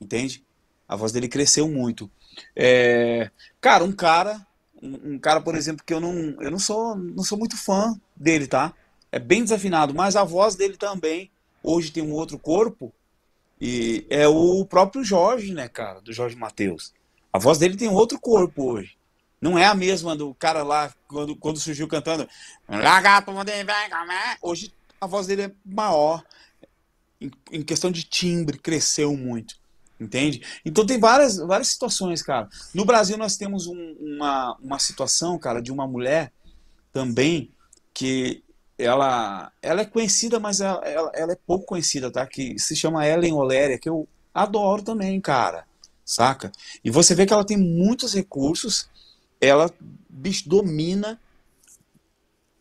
Entende? A voz dele cresceu muito. É, cara, um cara, um, um, cara, por exemplo, que eu não, eu não sou, não sou muito fã dele, tá? é bem desafinado, mas a voz dele também hoje tem um outro corpo e é o próprio Jorge, né, cara, do Jorge Mateus. A voz dele tem outro corpo hoje. Não é a mesma do cara lá quando, quando surgiu cantando. Hoje a voz dele é maior. Em, em questão de timbre, cresceu muito. Entende? Então tem várias, várias situações, cara. No Brasil nós temos um, uma, uma situação, cara, de uma mulher também que ela, ela é conhecida, mas ela, ela, ela, é pouco conhecida, tá? Que se chama Ellen Oléria, que eu adoro também, cara. Saca? E você vê que ela tem muitos recursos, ela bicho, domina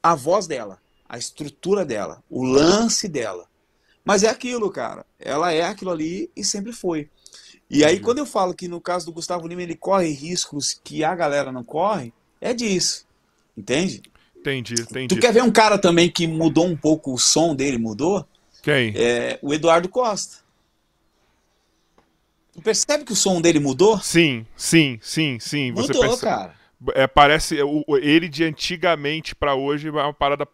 a voz dela, a estrutura dela, o lance dela. Mas é aquilo, cara. Ela é aquilo ali e sempre foi. E aí, quando eu falo que no caso do Gustavo Lima ele corre riscos que a galera não corre, é disso. Entende? Entendi, entendi. Tu quer ver um cara também que mudou um pouco o som dele, mudou? Quem? É, o Eduardo Costa. Tu percebe que o som dele mudou? Sim, sim, sim, sim. Mudou, Você percebe... cara. É, parece o, ele de antigamente pra hoje é uma parada.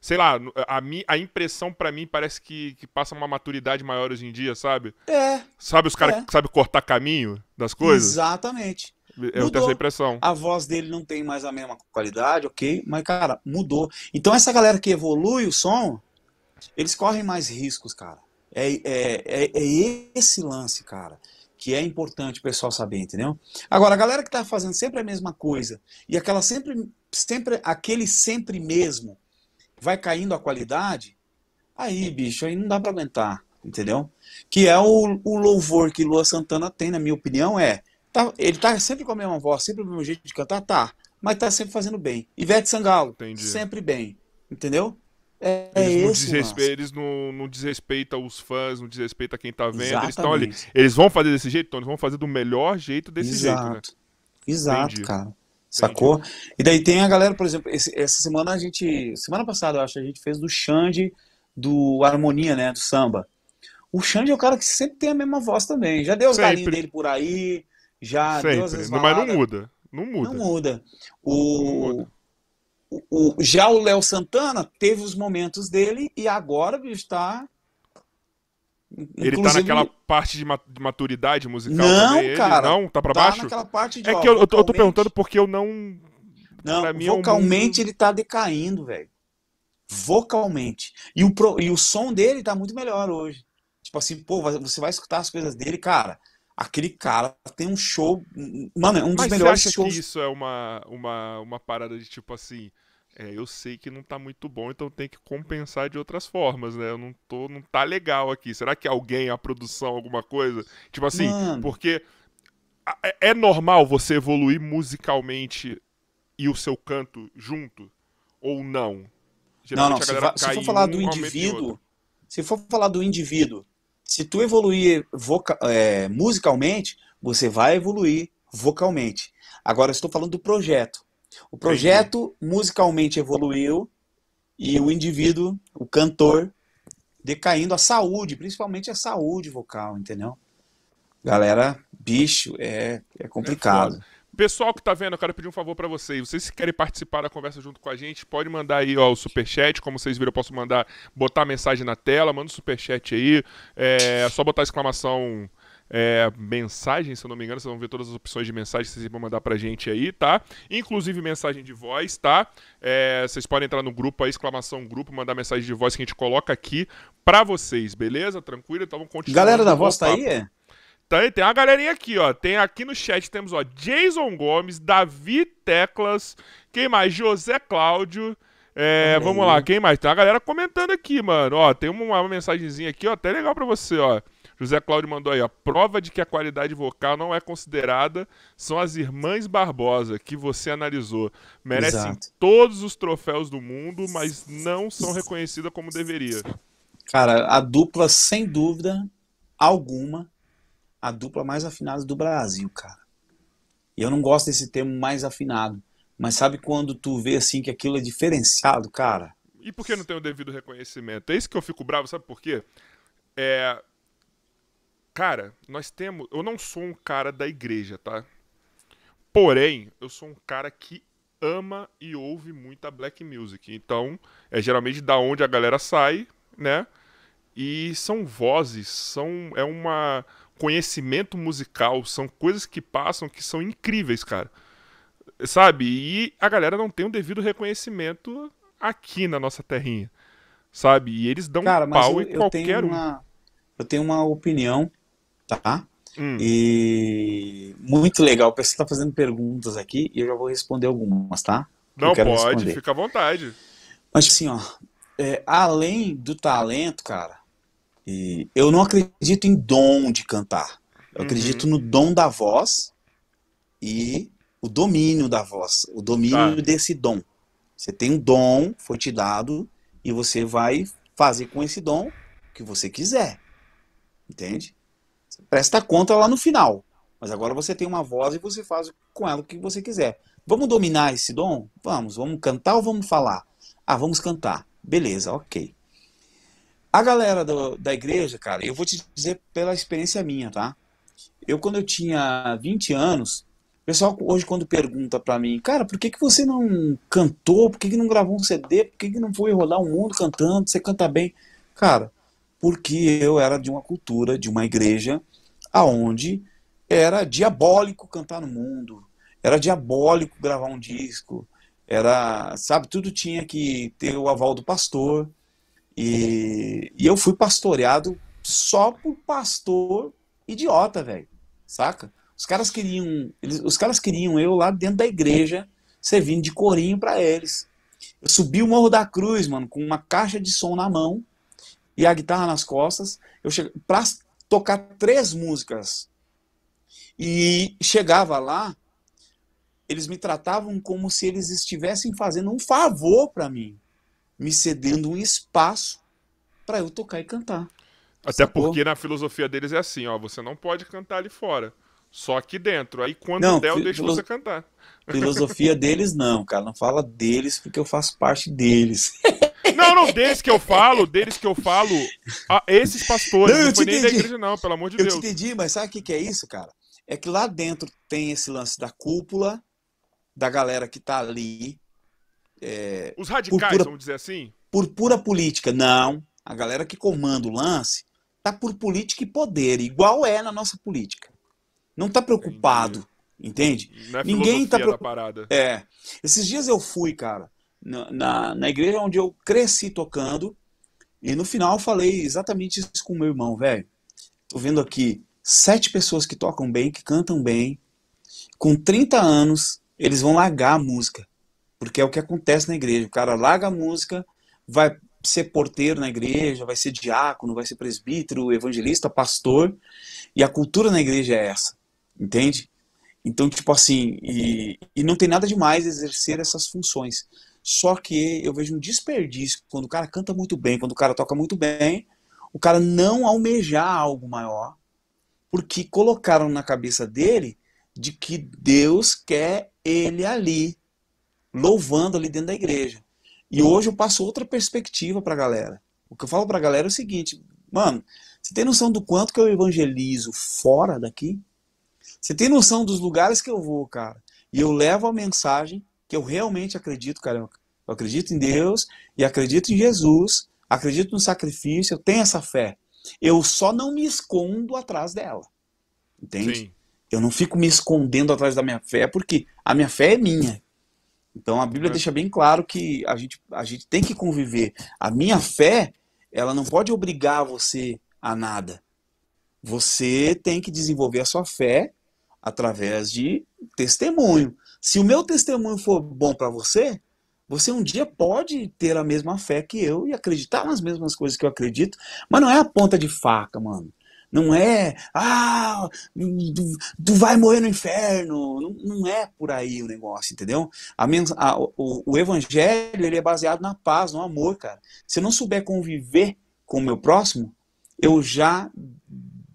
Sei lá, a, mi, a impressão pra mim parece que, que passa uma maturidade maior hoje em dia, sabe? É. Sabe os caras É. que sabem cortar caminho das coisas? Exatamente. Eu tenho Mudou. essa impressão. A voz dele não tem mais a mesma qualidade, ok? Mas, cara, mudou. Então, essa galera que evolui o som, eles correm mais riscos, cara. É, é, é, é esse lance, cara, que é importante o pessoal saber, entendeu? Agora, a galera que tá fazendo sempre a mesma coisa, e aquela sempre, sempre aquele sempre mesmo, vai caindo a qualidade, aí, bicho, aí não dá pra aguentar, entendeu? Que é o, o louvor que Lua Santana tem, na minha opinião, é Tá- ele tá sempre com a mesma voz, sempre com o mesmo jeito de cantar, tá. Mas tá sempre fazendo bem. Ivete Sangalo, Entendi. sempre bem. Entendeu? É, é Eles, não, esse desrespe... eles não, não desrespeitam os fãs, não desrespeitam quem tá vendo. Eles, estão ali. Eles vão fazer desse jeito? Então eles vão fazer do melhor jeito desse jeito, né? Exato. Exato, Entendi. cara. Sacou? E daí tem a galera, por exemplo, esse- essa semana a gente. Semana passada, eu acho, a gente fez do Xande do Harmonia, né? Do samba. O Xande é o cara que sempre tem a mesma voz também. Já deu os Sempre. galinhos dele por aí, já deu as Sempre. Não, mas não muda. Não muda. Não muda. Não O, muda. O, o- já o Léo Santana teve os momentos dele e agora, bicho, tá. Ele tá inclusive, naquela parte de ma- de maturidade musical Não, também? ele? cara. Não? Tá pra tá baixo? naquela parte de. É ó, que eu, tô, eu tô vocalmente- perguntando porque eu não. Não, mim é um vocalmente ele tá decaindo, velho. Vocalmente. E o, pro- e o som dele tá muito melhor hoje. Tipo assim, pô, você vai escutar as coisas dele, cara. Aquele cara tem um show. Mano, é um dos Mas você melhores acha shows. que isso é uma, uma, uma parada de tipo assim. É, eu sei que não tá muito bom, então tem que compensar de outras formas, né? Eu não tô, não tá legal aqui. Será que alguém, a produção, alguma coisa? Tipo assim, Mano. porque é- é normal você evoluir musicalmente e o seu canto junto? Ou não? Não, Geralmente não, a se, fa- se for falar um, do indivíduo, se for falar do indivíduo, se tu evoluir voca- é, musicalmente, você vai evoluir vocalmente. Agora eu estou falando do projeto. O projeto musicalmente evoluiu e o indivíduo, o cantor, decaindo a saúde, principalmente a saúde vocal, entendeu? Galera, bicho, é, é complicado. foda. Pessoal que tá vendo, eu quero pedir um favor pra vocês. Vocês que querem participar da conversa junto com a gente, pode mandar aí ó, o superchat. Como vocês viram, eu posso mandar, botar a mensagem na tela. Manda o superchat aí. É só botar exclamação é, mensagem, se eu não me engano. Vocês vão ver todas as opções de mensagem que vocês vão mandar pra gente aí, tá? Inclusive mensagem de voz, tá? É, vocês podem entrar no grupo aí, exclamação grupo, mandar mensagem de voz que a gente coloca aqui pra vocês, beleza? Tranquilo? Então vamos continuar. Galera da voz tá aí? Tem, tem uma galerinha aqui, ó. Tem aqui no chat, temos, ó, Jason Gomes, Davi Teclas, quem mais? José Cláudio. É, vamos lá, quem mais? Tem uma galera comentando aqui, mano. Ó, tem uma, uma mensagenzinha aqui, ó, até legal pra você, ó. José Cláudio mandou aí, ó. Prova de que a qualidade vocal não é considerada são as Irmãs Barbosa, que você analisou. Merecem Exato. todos os troféus do mundo, mas não são reconhecidas como deveria. Cara, a dupla, sem dúvida alguma, a dupla mais afinada do Brasil, cara. E eu não gosto desse termo mais afinado. Mas sabe quando tu vê assim que aquilo é diferenciado, cara? E por que não tem o devido reconhecimento? É isso que eu fico bravo, sabe por quê? É. Cara, nós temos. Eu não sou um cara da igreja, tá? Porém, eu sou um cara que ama e ouve muita black music. Então, é geralmente da onde a galera sai, né? E são vozes, são é uma conhecimento musical, são coisas que passam que são incríveis, cara. Sabe? E a galera não tem o devido reconhecimento aqui na nossa terrinha. Sabe? E eles dão Cara, pau eu, em eu qualquer tenho um. uma, eu tenho uma opinião, tá? Hum. E muito legal. O pessoal tá fazendo perguntas aqui e eu já vou responder algumas, tá? Eu Não pode, responder. fica à vontade. Mas assim, ó, é, além do talento, cara, e eu não acredito em dom de cantar. Eu Uhum. acredito no dom da voz e o domínio da voz, o domínio Tá. desse dom. Você tem um dom, foi te dado, e você vai fazer com esse dom o que você quiser. Entende? Você presta conta lá no final. Mas agora você tem uma voz e você faz com ela o que você quiser. Vamos dominar esse dom? Vamos. Vamos cantar ou vamos falar? Ah, vamos cantar. Beleza, ok. A galera do- da igreja, cara, eu vou te dizer pela experiência minha, tá? eu quando eu tinha 20 anos, o pessoal hoje quando pergunta pra mim, cara, por que, que você não cantou? Por que, que não gravou um CD? Por que, que não foi rodar o mundo cantando? Você canta bem. Cara, porque eu era de uma cultura, de uma igreja, aonde era diabólico cantar no mundo, era diabólico gravar um disco, era, sabe, tudo tinha que ter o aval do pastor. E, e eu fui pastoreado só por pastor idiota, velho. Saca? Os caras queriam, eles, os caras queriam eu lá dentro da igreja, servindo de corinho para eles. Eu subi o Morro da Cruz, mano, com uma caixa de som na mão e a guitarra nas costas. Eu cheguei para tocar três músicas. E chegava lá, eles me tratavam como se eles estivessem fazendo um favor para mim, me cedendo um espaço para eu tocar e cantar. Até Sacou? porque na filosofia deles é assim, ó, você não pode cantar ali fora, só aqui dentro. Aí quando não, der, eu deixo você cantar. Filosofia deles não, cara, não fala deles porque eu faço parte deles. Não, não, deles que eu falo, deles que eu falo, a, esses pastores, não, não foi nem da igreja não, pelo amor de eu Deus. Eu te entendi, mas sabe o que, que é isso, cara? É que lá dentro tem esse lance da cúpula, da galera que tá ali. É, Os radicais, pura, vamos dizer assim? Por pura política. Não. A galera que comanda o lance tá por política e poder, igual é na nossa política. Não tá preocupado, Entendi. entende? Não é Ninguém tá preocupado. É. Esses dias eu fui, cara, na, na, na igreja onde eu cresci tocando, e no final falei exatamente isso com meu irmão, velho. Tô vendo aqui sete pessoas que tocam bem, que cantam bem, com 30 anos, eles vão largar a música. Porque é o que acontece na igreja. O cara larga a música, vai ser porteiro na igreja, vai ser diácono, vai ser presbítero, evangelista, pastor. E a cultura na igreja é essa. Entende? Então, tipo assim, e, e não tem nada demais exercer essas funções. Só que eu vejo um desperdício quando o cara canta muito bem, quando o cara toca muito bem, o cara não almejar algo maior, porque colocaram na cabeça dele de que Deus quer ele ali, louvando ali dentro da igreja. E hoje eu passo outra perspectiva para a galera. O que eu falo para a galera é o seguinte, mano, você tem noção do quanto que eu evangelizo fora daqui? Você tem noção dos lugares que eu vou, cara? E eu levo a mensagem que eu realmente acredito, cara. Eu acredito em Deus e acredito em Jesus, acredito no sacrifício, eu tenho essa fé. Eu só não me escondo atrás dela. Entende? Sim. Eu não fico me escondendo atrás da minha fé, porque a minha fé é minha. Então a Bíblia é. deixa bem claro que a gente, a gente tem que conviver. A minha fé, ela não pode obrigar você a nada. Você tem que desenvolver a sua fé através de testemunho. Se o meu testemunho for bom para você, você um dia pode ter a mesma fé que eu e acreditar nas mesmas coisas que eu acredito, mas não é a ponta de faca, mano. Não é, ah, tu, vai morrer no inferno. Não, não, é por aí o negócio, entendeu? A, a, o, o, evangelho ele é baseado na paz, no amor, cara. Se eu não souber conviver com o meu próximo, eu já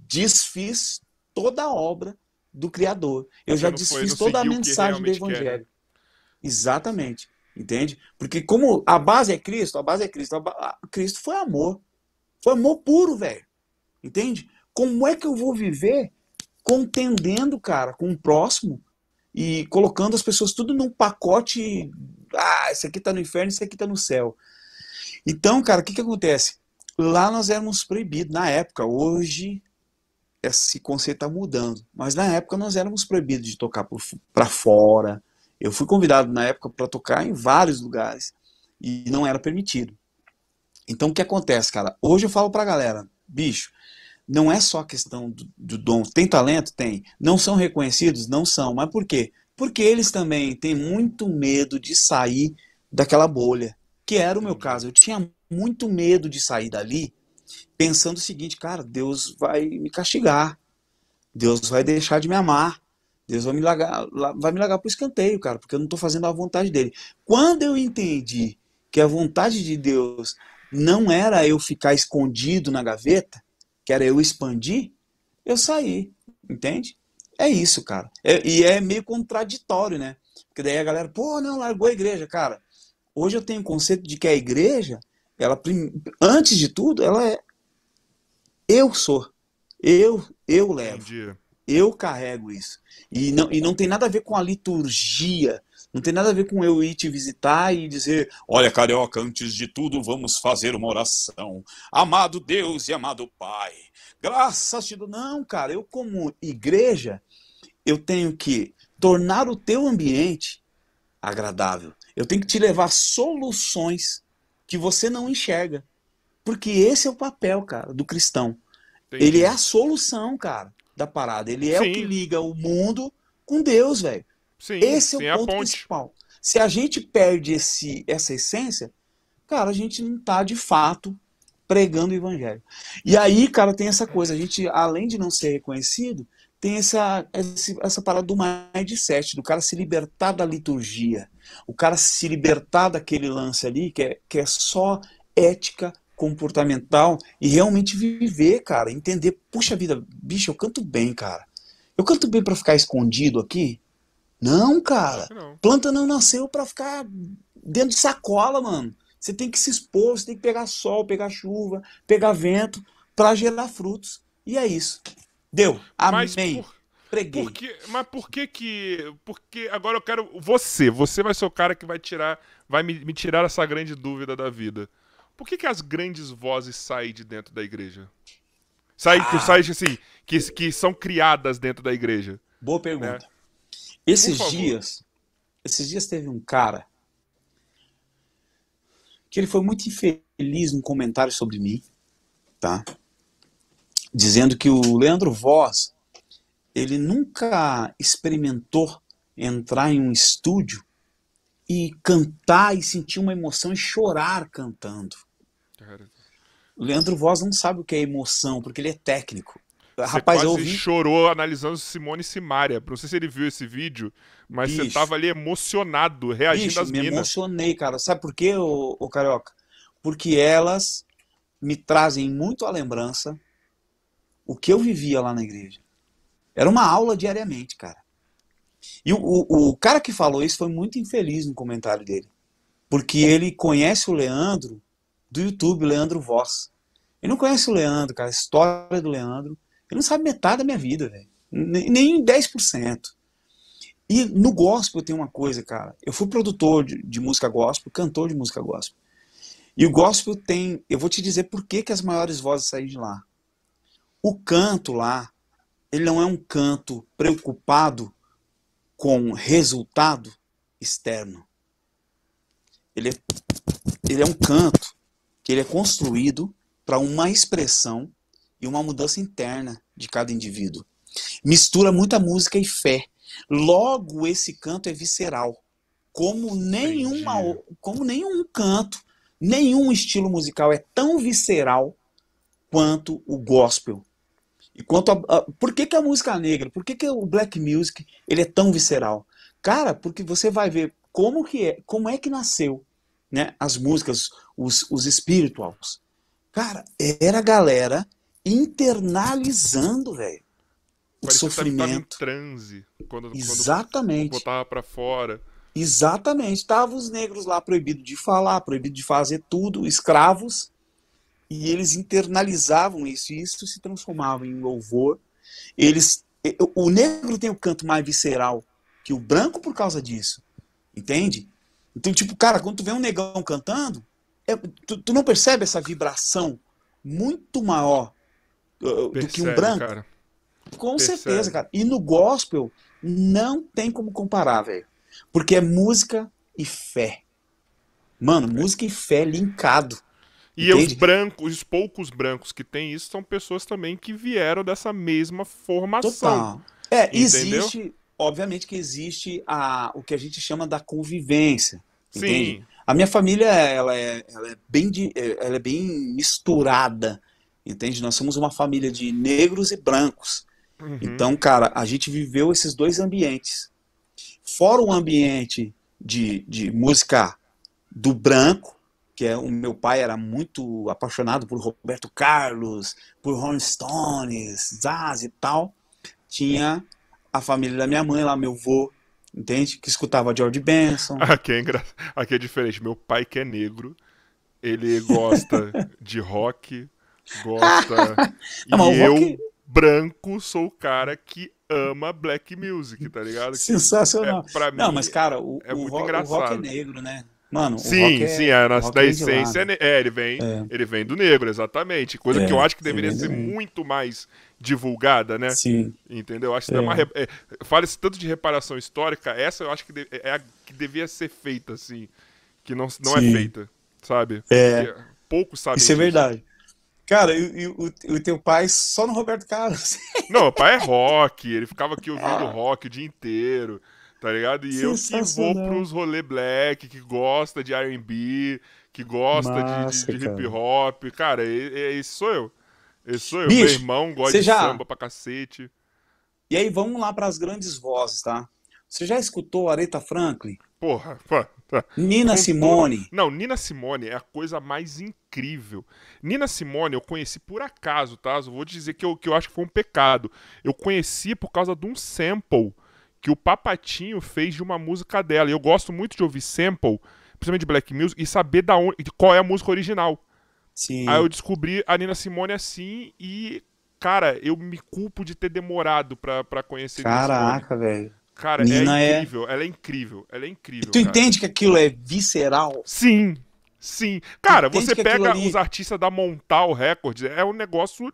desfiz toda a obra do Criador. Eu Você já desfiz foi, toda a mensagem do evangelho. Quer. Exatamente. Entende? Porque como a base é Cristo, a base é Cristo. A, a, Cristo foi amor. Foi amor puro, velho. Entende? Como é que eu vou viver contendendo, cara, com o próximo e colocando as pessoas tudo num pacote. Ah, esse aqui tá no inferno, esse aqui tá no céu. Então, cara, o que que acontece? Lá nós éramos proibidos na época. Hoje esse conceito tá mudando. Mas na época nós éramos proibidos de tocar para fora. Eu fui convidado na época para tocar em vários lugares e não era permitido. Então o que acontece, cara? Hoje eu falo pra galera, bicho, não é só questão do, do dom. Tem talento? Tem. Não são reconhecidos? Não são. Mas por quê? Porque eles também têm muito medo de sair daquela bolha. Que era o meu caso. Eu tinha muito medo de sair dali pensando o seguinte, cara, Deus vai me castigar. Deus vai deixar de me amar. Deus vai me largar, vai me largar pro escanteio, cara, porque eu não estou fazendo a vontade dele. Quando eu entendi que a vontade de Deus não era eu ficar escondido na gaveta, que era eu expandir, eu saí, entende? É isso, cara. É, e é meio contraditório, né? Porque daí a galera, pô, não, largou a igreja. Cara, hoje eu tenho o conceito de que a igreja, ela, antes de tudo, ela é. Eu sou. Eu, eu levo. Entendi. Eu carrego isso. E não, e não tem nada a ver com a liturgia. Não tem nada a ver com eu ir te visitar e dizer: Olha, carioca, antes de tudo, vamos fazer uma oração. Amado Deus e amado Pai, graças te dou. Não, cara, eu, como igreja, eu tenho que tornar o teu ambiente agradável. Eu tenho que te levar soluções que você não enxerga. Porque esse é o papel, cara, do cristão. Entendi. Ele é a solução, cara, da parada. Ele é sim. o que liga o mundo com Deus, velho. Esse é o ponto principal. Se a gente perde esse, essa essência, cara, a gente não tá de fato pregando o evangelho. E aí, cara, tem essa coisa, a gente, além de não ser reconhecido, tem essa, essa parada do mindset, do cara se libertar da liturgia, o cara se libertar daquele lance ali que é, que é só ética comportamental e realmente viver, cara, entender, puxa vida, bicho, eu canto bem, cara. Eu canto bem para ficar escondido aqui? Não, cara. Não. Planta não nasceu para ficar dentro de sacola, mano. Você tem que se expor, você tem que pegar sol, pegar chuva, pegar vento para gerar frutos. E é isso. Deu. Amém. Preguei. Por que, mas por que que. Porque agora eu quero. Você, você vai ser o cara que vai tirar. Vai me, me tirar essa grande dúvida da vida. Por que, que as grandes vozes saem de dentro da igreja? Saem, ah. saem assim, que, que são criadas dentro da igreja. Boa pergunta. Né? Esses dias, esses dias teve um cara que ele foi muito infeliz num comentário sobre mim, tá? Dizendo que o Leandro Voz, ele nunca experimentou entrar em um estúdio e cantar e sentir uma emoção e chorar cantando. O Leandro Voz não sabe o que é emoção, porque ele é técnico. Você Rapaz, quase ouvi... chorou analisando Simone Simaria. Não sei se ele viu esse vídeo, mas Bicho. você tava ali emocionado, reagindo Bicho, às me minas. me emocionei, cara. Sabe por quê, ô, ô, Carioca? Porque elas me trazem muito à lembrança o que eu vivia lá na igreja. Era uma aula diariamente, cara. E o, o, o cara que falou isso foi muito infeliz no comentário dele. Porque ele conhece o Leandro do YouTube, Leandro Voss. Ele não conhece o Leandro, cara, a história do Leandro. Ele não sabe metade da minha vida, velho. Nem 10%. E no gospel tem uma coisa, cara. Eu fui produtor de, de, música gospel, cantor de música gospel. E o gospel tem. Eu vou te dizer por que, que as maiores vozes saem de lá. O canto lá, ele não é um canto preocupado com resultado externo. Ele é, ele é um canto que ele é construído para uma expressão e uma mudança interna de cada indivíduo. Mistura muita música e fé. Logo, esse canto é visceral. Como, nenhuma, como nenhum canto, nenhum estilo musical é tão visceral quanto o gospel. E quanto a, a, por que, que a música negra, por que, que o black music ele é tão visceral? Cara, porque você vai ver como que é, como é que nasceu né, as músicas, os, os spirituals. Cara, era a galera internalizando, velho. O Parecia sofrimento. Que em transe. Quando, Exatamente. Quando botava pra fora. Exatamente. Estavam os negros lá proibidos de falar, proibido de fazer tudo, escravos. E eles internalizavam isso, e isso se transformava em louvor. Eles, o negro tem o canto mais visceral que o branco por causa disso. Entende? Então, tipo, cara, quando tu vê um negão cantando, é, tu, tu, não percebe essa vibração muito maior Percebe, do que um branco? Cara. Com Percebe. certeza, cara. E no gospel não tem como comparar, velho. Porque é música e fé. Mano, é. música e fé linkado. E entende? os brancos, os poucos brancos que tem isso são pessoas também que vieram dessa mesma formação. Total. É, entendeu? existe obviamente que existe a, o que a gente chama da convivência. Sim. Entende? A minha família ela é, ela é, bem, ela é bem misturada, entende? Nós somos uma família de negros e brancos. Uhum. Então, cara, a gente viveu esses dois ambientes. Fora o ambiente de, de música do branco, que é o meu pai era muito apaixonado por Roberto Carlos, por Rolling Stones, Zaz e tal. Tinha a família da minha mãe lá, meu vô, entende? Que escutava George Benson. Aqui é, engra... Aqui é diferente. Meu pai, que é negro, ele gosta de rock, gosta. Não, e eu, rock... branco, sou o cara que ama black music, tá ligado? Sensacional. É, pra Não, mim, mas cara, o, é o muito rock, o engraçado. rock é negro, né? Mano, o Sim, é, sim, é, na, rock da lá, essência, é, é, ele vem, É. ele vem do negro, exatamente. Coisa É, que eu acho que deveria ser muito mais divulgada, né? Sim. Entendeu? Acho que É. é. uma re- é, fala-se tanto de reparação histórica, essa eu acho que é a que devia ser feita, assim, que não, não é feita, sabe? É. Porque poucos sabem Isso é verdade. Cara, e, e o, o teu pai só no Roberto Carlos. Não, o pai é rock, ele ficava aqui ouvindo Ah. rock o dia inteiro, tá ligado? E eu que vou pros rolê black, que gosta de R&B, que gosta de- Massa, de, de cara. hip hop. Cara, esse sou eu. Esse sou eu. Bicho, Meu irmão gosta de já- samba pra cacete. E aí, vamos lá para as grandes vozes, tá? Você já escutou Aretha Franklin? Porra, pô. Nina Com Simone? Não, Nina Simone é a coisa mais incrível. Nina Simone eu conheci por acaso, tá? Eu vou dizer que eu, que eu acho que foi um pecado. Eu conheci por causa de um sample que o Papatinho fez de uma música dela. E eu gosto muito de ouvir sample, principalmente de black music, e saber da onde, de qual é a música original. Sim. Aí eu descobri a Nina Simone assim e, cara, eu me culpo de ter demorado pra, pra conhecer Nina. Caraca, velho. Cara, Nina é é- incrível, ela é incrível, ela é incrível. Tu cara. entende que aquilo é visceral? Sim, sim. Cara, você pega ali- os artistas da Montal Records, é um negócio.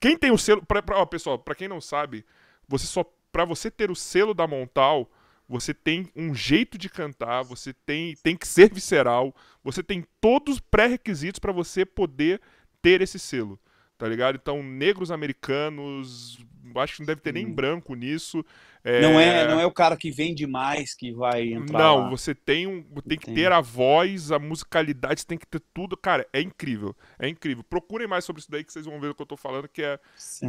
Quem tem o selo. Pra, pra- ó, pessoal, pra quem não sabe, você só. Pra você ter o selo da Montal, você tem um jeito de cantar, você tem, tem que ser visceral, você tem todos os pré-requisitos pra você poder ter esse selo. Tá ligado? Então, negros americanos. Acho que não deve ter nem branco nisso. Não é, não é o cara que vende mais que vai entrar Não, lá. você tem um, tem que Entendi. ter a voz, a musicalidade, tem que ter tudo. Cara, é incrível. É incrível. Procurem mais sobre isso daí que vocês vão ver o que eu tô falando, que é,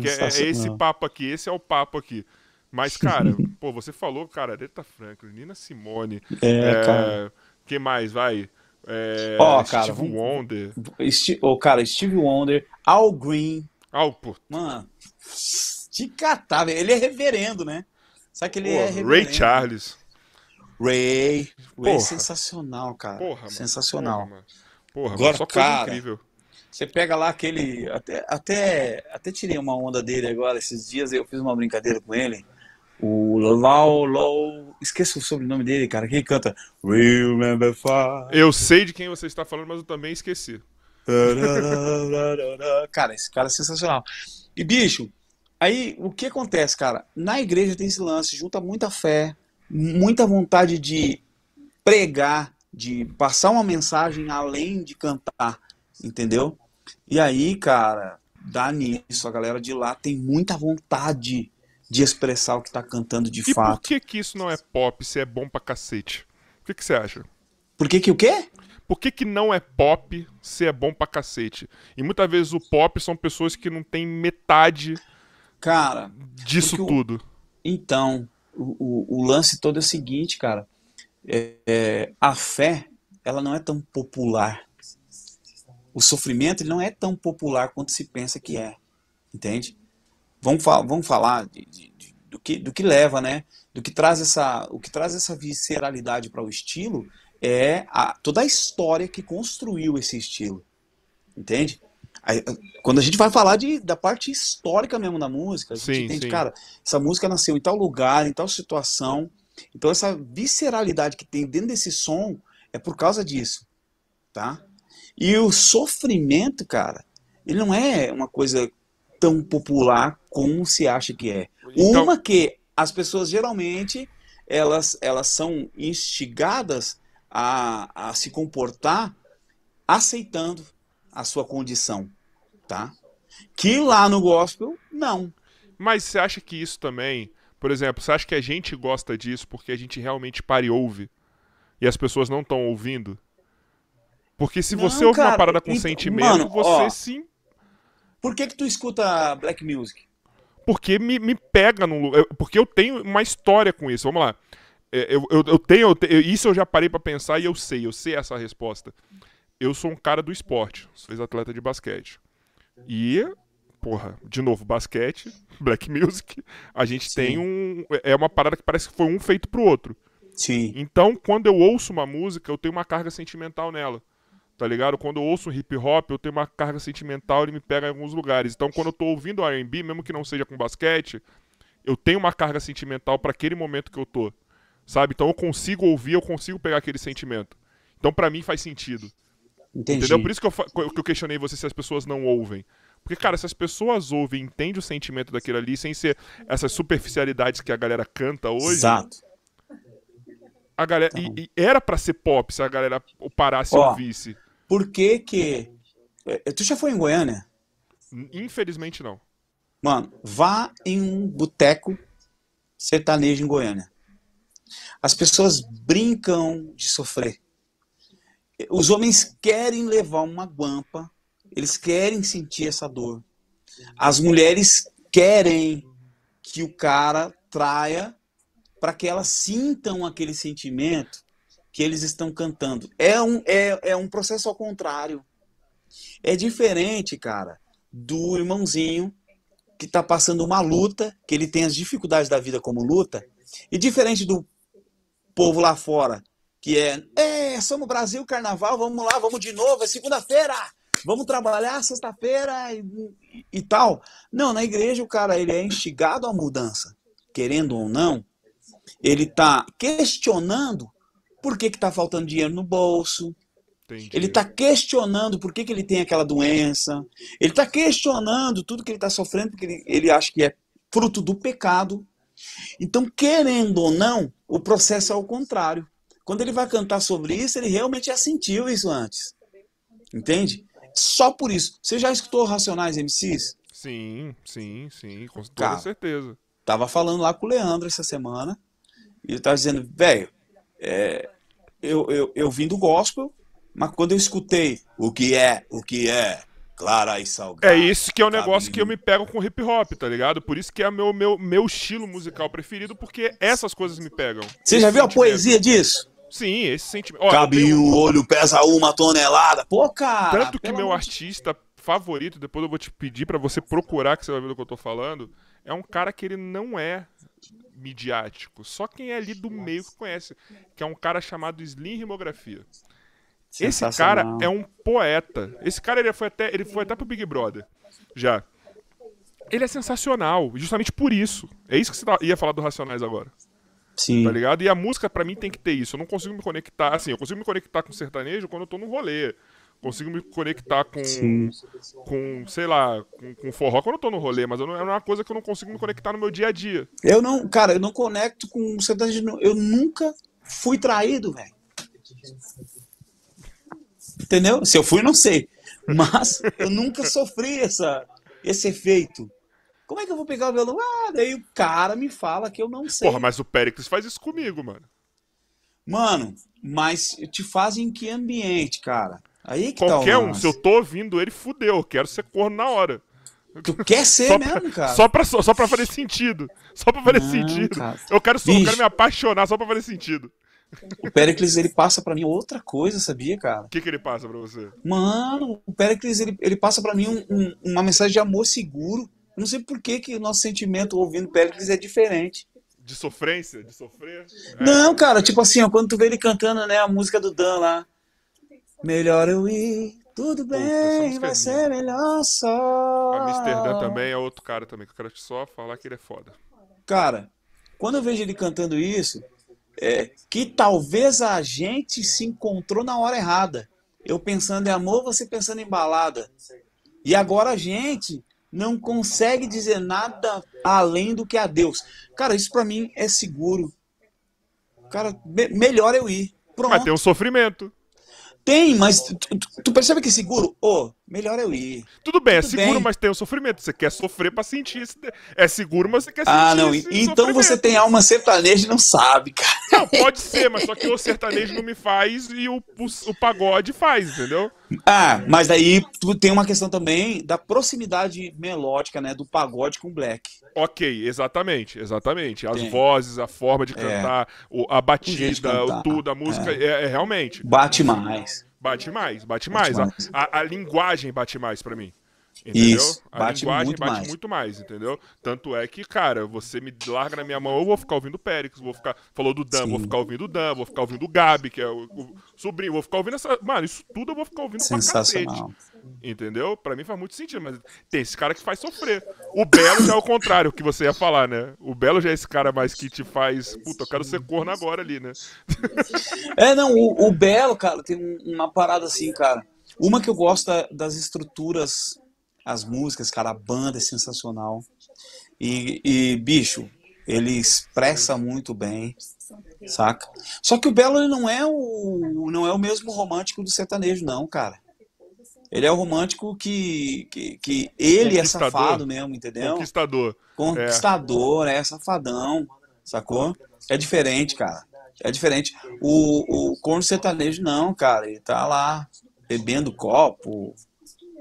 que é, é esse papo aqui. Esse é o papo aqui. Mas, cara, pô, você falou, cara, Aretha Franklin, Nina Simone. É, cara. Quem mais? Vai. É, Ó, cara, Steve Wonder. Esti- Ô, cara, Steve Wonder, Al Green, Ah, pô, mano, de catar, velho. Ele é reverendo, né? Sabe que ele pô, é Ray reverendo. Charles. Ray. Ray Porra. é sensacional, cara. Porra, mano. sensacional. Porra, mano. Porra, Agora, só coisa cara, incrível. Você pega lá aquele. Até, até, até tirei uma onda dele agora, esses dias eu fiz uma brincadeira com ele. O Lau Low. Esqueci o sobrenome dele, cara. Quem canta Remember Far. Eu sei de quem você está falando, mas eu também esqueci. Cara, esse cara é sensacional. E, bicho, aí o que acontece, cara? Na igreja tem esse lance, junta muita fé, muita vontade de pregar, de passar uma mensagem além de cantar, entendeu? E aí, cara, dá nisso. A galera de lá tem muita vontade de expressar o que tá cantando de E por fato. que que isso não é pop se é bom pra cacete? O que que você acha? Por que que o quê? Por que, que não é pop se é bom pra cacete? E muitas vezes o pop são pessoas que não têm metade Cara, disso o- tudo. Então, o, o, o lance todo é o seguinte, cara. É, é, a fé, ela não é tão popular. O sofrimento ele não é tão popular quanto se pensa que é. Entende? Vamos, vamos falar de, de- de- do, que, do que leva, né? Do que traz essa, o que traz essa visceralidade para o estilo é a, toda a história que construiu esse estilo. Entende? Aí, quando a gente vai falar de, da parte histórica mesmo da música, a gente Sim, entende, sim. cara, essa música nasceu em tal lugar, em tal situação. Então essa visceralidade que tem dentro desse som é por causa disso, tá? E o sofrimento, cara, ele não é uma coisa tão popular como se acha que é. Então, Uma que as pessoas geralmente elas, elas são instigadas a, a se comportar aceitando a sua condição, tá? Que lá no gospel, não. mas você acha que isso também, por exemplo, você acha que a gente gosta disso porque a gente realmente para e ouve e as pessoas não estão ouvindo? Porque se Não, você ouve uma parada com então, sentimento, mano, você ó. sim. Por que que tu escuta black music? Porque me, me pega num lugar. Porque eu tenho uma história com isso. Vamos lá. É, Eu, eu, eu tenho. eu isso eu já parei pra pensar e eu sei, eu sei essa resposta. Eu sou um cara do esporte, sou ex-atleta de basquete. E, porra, de novo, basquete, black music, a gente Sim. tem um. É uma parada que parece que foi um feito pro outro. Sim. Então, quando eu ouço uma música, eu tenho uma carga sentimental nela. Tá ligado? Quando eu ouço hip hop, eu tenho uma carga sentimental e me pega em alguns lugares. Então, quando eu tô ouvindo R&B, mesmo que não seja com basquete, eu tenho uma carga sentimental para aquele momento que eu tô. Sabe? Então eu consigo ouvir, eu consigo pegar aquele sentimento. Então para mim faz sentido. Entendi. Entendeu? Por isso que eu, que eu questionei você se as pessoas não ouvem. Porque, cara, se as pessoas ouvem e entendem o sentimento daquilo ali, sem ser essas superficialidades que a galera canta hoje. Exato. A galera, Então. e, e era pra ser pop se a galera parasse e ouvisse. Por que que... é, Tu já foi em Goiânia? Infelizmente não. Mano, vá em um boteco sertanejo em Goiânia. As pessoas brincam de sofrer. Os homens querem levar uma guampa, eles querem sentir essa dor. As mulheres querem que o cara traia para que elas sintam aquele sentimento que eles estão cantando. É um, é, é um processo ao contrário. É diferente, cara, do irmãozinho que está passando uma luta, que ele tem as dificuldades da vida como luta, e diferente do povo lá fora, que é, é, somos Brasil, carnaval, vamos lá, vamos de novo, é segunda-feira, vamos trabalhar sexta-feira e, e, tal. Não, na igreja o cara ele é instigado à mudança, querendo ou não, ele está questionando por que está faltando dinheiro no bolso, Entendi. ele está questionando por que, que ele tem aquela doença. Ele está questionando tudo que ele está sofrendo, porque ele, ele acha que é fruto do pecado. Então, querendo ou não, o processo é o contrário. Quando ele vai cantar sobre isso, ele realmente já sentiu isso antes. Entende? Só por isso. Você já escutou Racionais MCs? Sim, sim, sim, com toda Cara. certeza. Tava falando lá com o Leandro essa semana. E ele tava dizendo, velho, é, eu, eu, eu vim do gospel, mas quando eu escutei o que é, o que é, clara e salgada. É isso que é o negócio Caminho. que eu me pego com hip hop, tá ligado? Por isso que é meu, meu, meu estilo musical preferido, porque essas coisas me pegam. Você já viu a poesia disso? Sim, esse sentimento. Ó, Cabe tenho- um olho, pesa uma tonelada. Pô, cara. Tanto que meu amor artista favorito, depois eu vou te pedir pra você procurar, que você vai ver do que eu tô falando, é um cara que ele não é midiático. Só quem é ali do meio que conhece. Que é um cara chamado Slim Rimografia. Esse cara é um poeta. Esse cara ele foi até, ele foi até pro Big Brother. Já. Ele é sensacional, justamente por isso. É isso que você tá- ia falar do Racionais agora, Sim. tá ligado? E a música pra mim tem que ter isso. Eu não consigo me conectar, assim, eu consigo me conectar com sertanejo quando eu tô num rolê. Consigo me conectar com, Sim. com sei lá, com, com forró quando eu tô no rolê, mas não, é uma coisa que eu não consigo me conectar no meu dia a dia. Eu não, cara, eu não conecto com sertanejo. Eu nunca fui traído, velho. Entendeu? Se eu fui, não sei. Mas eu nunca sofri essa, esse efeito. Como é que eu vou pegar o violão? Ah, daí o cara me fala que eu não sei. Porra, mas o Pericles faz isso comigo, mano. Mano, mas te fazem em que ambiente, cara? Aí que Qualquer tá um, se eu tô ouvindo ele, fudeu, eu quero ser corno na hora. Tu quer ser Só mesmo, pra, cara? só, pra, só, só pra fazer sentido. Só pra fazer Não, sentido. cara. Eu quero, só, eu Bicho. quero me apaixonar só pra fazer sentido. O Pericles, ele passa pra mim outra coisa, sabia, cara? O que, que ele passa pra você? Mano, o Pericles, ele, ele passa pra mim um- um- uma mensagem de amor seguro. Eu não sei por que, que o nosso sentimento ouvindo Pericles é diferente. De sofrência? De sofrer? É. Não, cara, tipo assim, ó, quando tu vê ele cantando, né, a música do Dan lá. Melhor eu ir, tudo Puta, bem, é vai ser melhor só. Amsterdã também é outro cara também, que eu quero só falar que ele é foda. Cara, quando eu vejo ele cantando isso, é que talvez a gente se encontrou na hora errada. Eu pensando em amor, você pensando em balada. E agora a gente não consegue dizer nada além do que a Deus. Cara, isso pra mim é seguro. Cara, me- melhor eu ir. Pronto. Mas tem um sofrimento. Tem, mas tu, tu- percebe que seguro? Ô, melhor eu ir. Tudo bem, é Tudo seguro, bem. mas tem o sofrimento. Você quer sofrer pra sentir esse... É seguro, mas você quer sentir Ah, não. Então você tem alma sertaneja e não sabe, cara. Não, pode ser, mas só que o sertanejo não me faz e o, o, o pagode faz, entendeu? Ah, mas daí tu tem uma questão também da proximidade melódica, né, do pagode com o black. Ok, exatamente, exatamente. As Tem. vozes, a forma de É. cantar, o- a batida, o tudo, a música, é, é realmente. Bate mais. Bate mais, bate, Bate mais. A- mais. A, a linguagem bate mais pra mim. Entendeu? Isso, a bate linguagem muito bate mais. muito mais, entendeu? Tanto é que, cara, você me larga na minha mão, eu vou ficar ouvindo o Périx, vou ficar. Falou do Dan, Sim. vou ficar ouvindo o Dan, vou ficar ouvindo o Gabi, que é o, o sobrinho, vou ficar ouvindo essa. Mano, isso tudo eu vou ficar ouvindo pra Sensacional. cacete. Entendeu? Pra mim faz muito sentido, mas tem esse cara que faz sofrer. O Belo já é o contrário, que você ia falar, né? O Belo já é esse cara mais que te faz. Puta, eu quero ser corno agora ali, né? É, não, o, o Belo, cara, tem um- uma parada assim, cara. Uma que eu gosto da- das estruturas, as músicas, cara, a banda é sensacional. E, e, bicho, ele expressa muito bem, saca? Só que o Belo ele não é o não é o mesmo romântico do sertanejo, não, cara. Ele é o romântico que, que, que ele é safado mesmo, entendeu? Conquistador. Conquistador, é, safadão, sacou? É diferente, cara. É diferente. O, o corno sertanejo, não, cara. Ele tá lá bebendo copo,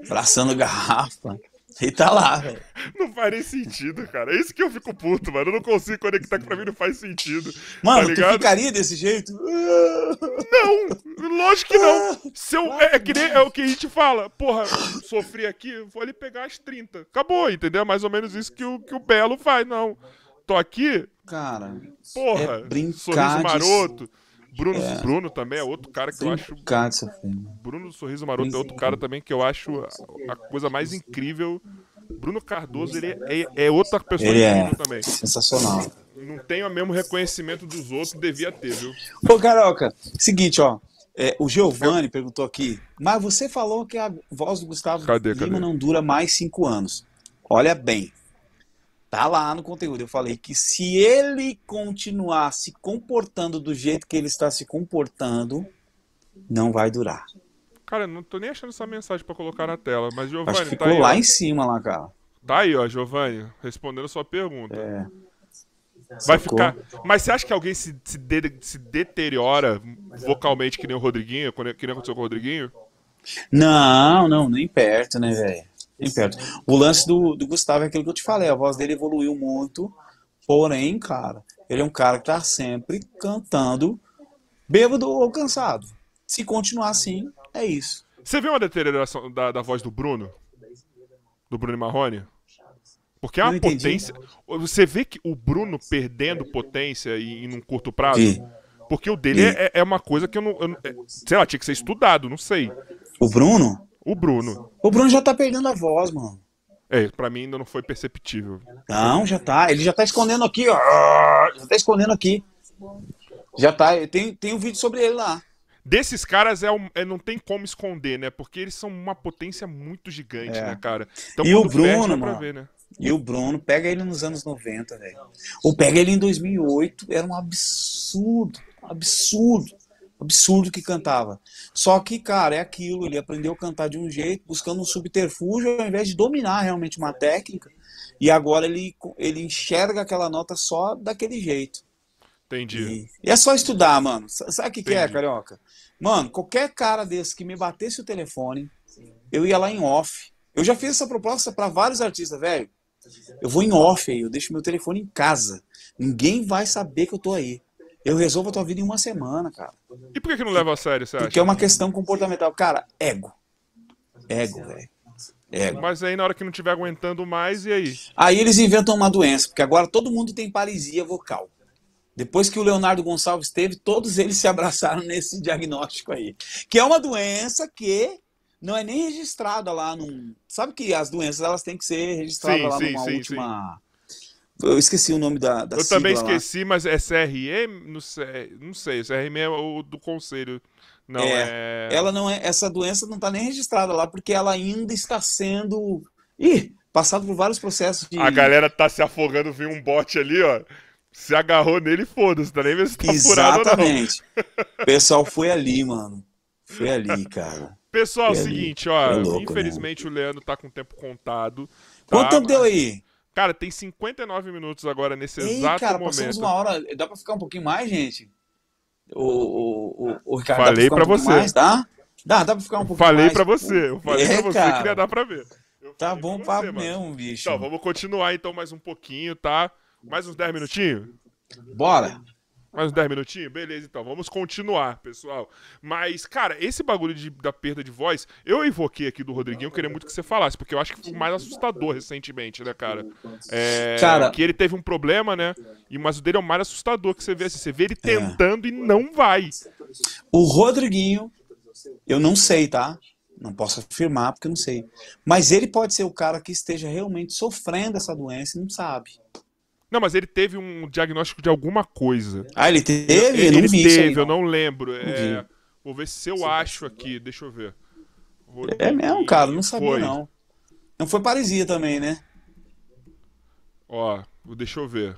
abraçando garrafa. Ele tá lá, velho. Não faz nem sentido, cara. É isso que eu fico puto, mano. Eu não consigo conectar que pra mim não faz sentido. Mano, tá tu ficaria desse jeito? Não, lógico que não. Se eu, é, é que nem é o que a gente fala. Porra, sofri aqui, vou ali pegar as 30. Acabou, entendeu? É mais ou menos isso que o, que o Belo faz. Não, tô aqui, Cara, porra, É brincar sorriso de- Bruno, Bruno também é outro cara que eu acho. sofrer. Bruno do Sorriso Maroto é outro cara também que eu acho a, a coisa mais incrível. Bruno Cardoso, ele é, é outra pessoa Ele é também. sensacional. Não tem o mesmo reconhecimento dos outros, devia ter, viu? Ô, Caroca, seguinte, ó. é, o Giovanni perguntou aqui, mas você falou que a voz do Gustavo Cadê, Lima cadê? não dura mais cinco anos. Olha bem, tá lá no conteúdo. Eu falei que se ele continuar se comportando do jeito que ele está se comportando, não vai durar. Cara, não tô nem achando essa mensagem pra colocar na tela, mas Acho Giovanni, que tá ficou aí, lá ó. em cima, lá, cara. Tá aí, ó, Giovanni, respondendo a sua pergunta. É. Vai ficar. Mas você acha que alguém se, se, de- se deteriora vocalmente que nem o Rodriguinho, quando- que nem aconteceu com o Rodriguinho? Não, não, nem perto, né, velho? Nem perto. O lance do, do Gustavo é aquilo que eu te falei, a voz dele evoluiu muito, porém, cara, ele é um cara que tá sempre cantando bêbado ou cansado. Se continuar assim, é isso. Você viu uma deterioração da, da voz do Bruno? Do Bruno Marrone? Porque é uma potência. Você vê que o Bruno perdendo potência em, em um curto prazo? Vi. Porque o dele é, é uma coisa que eu não. eu não- é- sei lá, tinha que ser estudado, não sei. O Bruno? O Bruno. O Bruno já tá perdendo a voz, mano. É, pra mim ainda não foi perceptível. Não, já tá. Ele já tá escondendo aqui, ó. Já tá escondendo aqui. Já tá. Tem, tem um vídeo sobre ele lá. Desses caras é, um- é- não tem como esconder, né? Porque eles são uma potência muito gigante, É. né, cara? Então, E o perde, Bruno, pra mano? ver, né? E o Bruno, pega ele nos anos 90, velho. Ou pega ele em 2008, era um absurdo, absurdo, absurdo que cantava. Só que, cara, é aquilo, ele aprendeu a cantar de um jeito, buscando um subterfúgio ao invés de dominar realmente uma técnica. E agora ele, ele enxerga aquela nota só daquele jeito. Entendi. E, e é só estudar, mano. Sabe o que, que é, carioca? Mano, qualquer cara desse que me batesse o telefone, eu ia lá em off. Eu já fiz essa proposta pra vários artistas, velho. Eu vou em off aí, eu deixo meu telefone em casa. Ninguém vai saber que eu tô aí. Eu resolvo a tua vida em uma semana, cara. E por que, que não leva a sério, você acha? Porque é uma questão comportamental. Cara, ego. Ego, velho. Ego. Mas aí na hora que não estiver aguentando mais, e aí? Aí eles inventam uma doença, porque agora todo mundo tem paralisia vocal. Depois que o Leonardo Gonçalves teve, todos eles se abraçaram nesse diagnóstico aí. Que é uma doença que não é nem registrada lá num. Sabe que as doenças elas têm que ser registradas Sim, lá sim, numa sim, última. Eu esqueci o nome da, da Eu também sigla lá. esqueci, mas é CRM? Não sei, não sei. O CRM é o do conselho. Não, é. Ela não é. Essa doença não está nem registrada lá, porque ela ainda está sendo. Ih, passado por vários processos de. A galera tá se afogando, viu um bot ali, ó. Se agarrou nele, foda-se, tá nem vendo se tá. Exatamente. O pessoal foi ali, mano. Foi ali, cara. Pessoal, é o seguinte, ó. É louco, infelizmente o Leandro tá com o tempo contado. Tá? Quanto tempo deu aí? Cara, tem 59 minutos agora nesse Ei, exato cara, passamos momento. uma hora. Dá pra ficar um pouquinho mais, gente? O, o, o, o Ricardo, Falei dá pra, pra um você. Mais? Dá? Dá, dá pra ficar um pouquinho Falei mais. pra você, eu falei É, pra você cara. que ia dar pra ver. Eu Tá falei bom pra papo você, mano. mesmo, bicho. Então, vamos continuar então mais um pouquinho, tá? Mais uns 10 minutinhos? Bora. Mais uns 10 minutinhos? Beleza, então. Vamos continuar, pessoal. Mas, cara, esse bagulho de, da perda de voz, eu invoquei aqui do Rodriguinho, eu queria muito que você falasse, porque eu acho que foi o mais assustador recentemente, né, cara? É, Cara- Que ele teve um problema, né? E, mas o dele é o mais assustador que você vê. Assim, você vê ele tentando e não vai. O Rodriguinho, eu não sei, tá? Não posso afirmar porque eu não sei. Mas ele pode ser o cara que esteja realmente sofrendo essa doença e não sabe. Não, mas ele teve um diagnóstico de alguma coisa. Ah, ele teve? ele isso aí, teve, eu não. lembro. É, vou ver se eu acho aqui, deixa eu ver. É mesmo, cara, não sabia Foi. não. Não foi paresia também, né? Ó, deixa eu ver.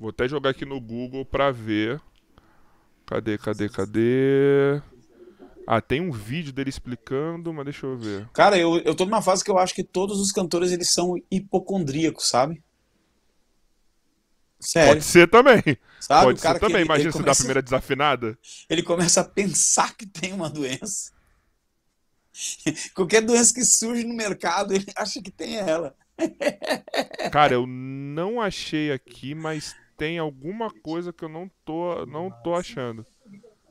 Vou até jogar aqui no Google pra ver. Cadê, cadê, cadê? Ah, tem um vídeo dele explicando, mas deixa eu ver. Cara, eu, eu tô numa fase que eu acho que todos os cantores eles são hipocondríacos, sabe? Sério, Pode ser também. sabe? Pode ser também. ele, Imagina ele se dá a começa, primeira desafinada. ele começa a pensar que tem uma doença. Qualquer doença que surge no mercado, ele acha que tem ela. Cara, eu não achei aqui, mas tem alguma coisa que eu não tô, não tô achando.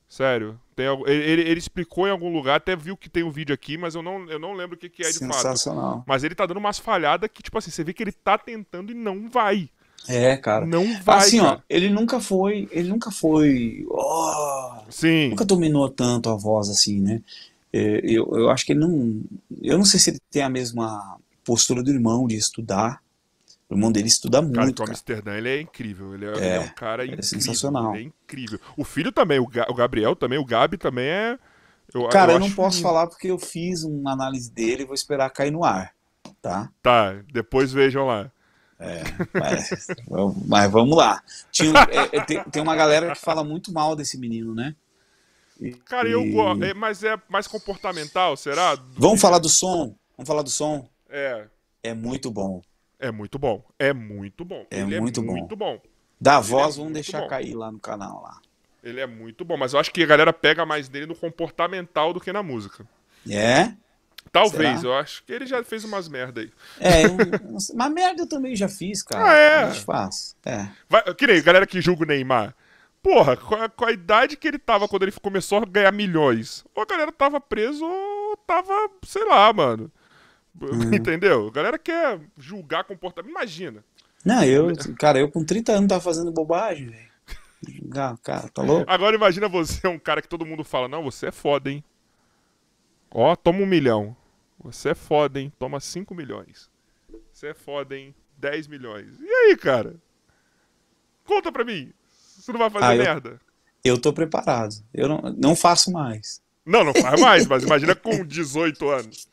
Sério. Tem, ele, ele- explicou em algum lugar, até viu que tem um vídeo aqui, mas eu não, eu não lembro o que, que é de fato. Sensacional. Mas ele tá dando umas falhadas que, tipo assim, você vê que ele tá tentando e não vai. É, cara. Não vai. assim, cara. ó, ele nunca foi, ele nunca foi, ó, Sim. nunca dominou tanto a voz assim, né? É, Eu, eu acho que ele não, eu não sei se ele tem a mesma postura do irmão de estudar. O irmão dele estuda Cara, muito, o cara. Amsterdã, ele é incrível. Ele é, É, ele é um cara ele é incrível. sensacional. Ele é incrível. O filho também, o, Ga- o Gabriel também, o Gabi também é. Eu, Cara, eu eu não posso lindo. falar porque eu fiz uma análise dele e vou esperar cair no ar, tá? Tá, depois vejam lá. Mas, mas vamos lá. Tinha, é, é, tem, tem uma galera que fala muito mal desse menino, né? E- Cara, eu gosto. É, mas é mais comportamental, será? Do Vamos que- falar do som? Vamos falar do som? É. É muito bom. É muito bom. É muito bom. É Ele muito é bom. muito bom. Da Ele voz, é vamos deixar bom. cair lá no canal lá. Ele é muito bom. Mas eu acho que a galera pega mais dele no comportamental do que na música. É? Talvez, Será? eu acho que ele já fez umas merda aí. É, eu, mas merda eu também já fiz, cara. Ah, é? A gente faz. É. Vai, que nem galera que julga o Neymar. Porra, com a, com a idade que ele tava quando ele começou a ganhar milhões, ou a galera tava preso ou tava, sei lá, mano. Uhum. Entendeu? A galera quer julgar comportamento. Imagina. Não, eu, cara, eu com 30 anos tava fazendo bobagem, velho. Cara, tá louco? Agora imagina você, um cara que todo mundo fala, não, você é foda, hein? Ó, toma um milhão. Você é foda, hein? Toma cinco milhões. Você é foda, hein? 10 milhões. E aí, cara? Conta pra mim. Você não vai fazer Ah, eu- merda? Eu tô preparado. Eu não, não faço mais. Não, não faz mais, mas imagina com 18 anos.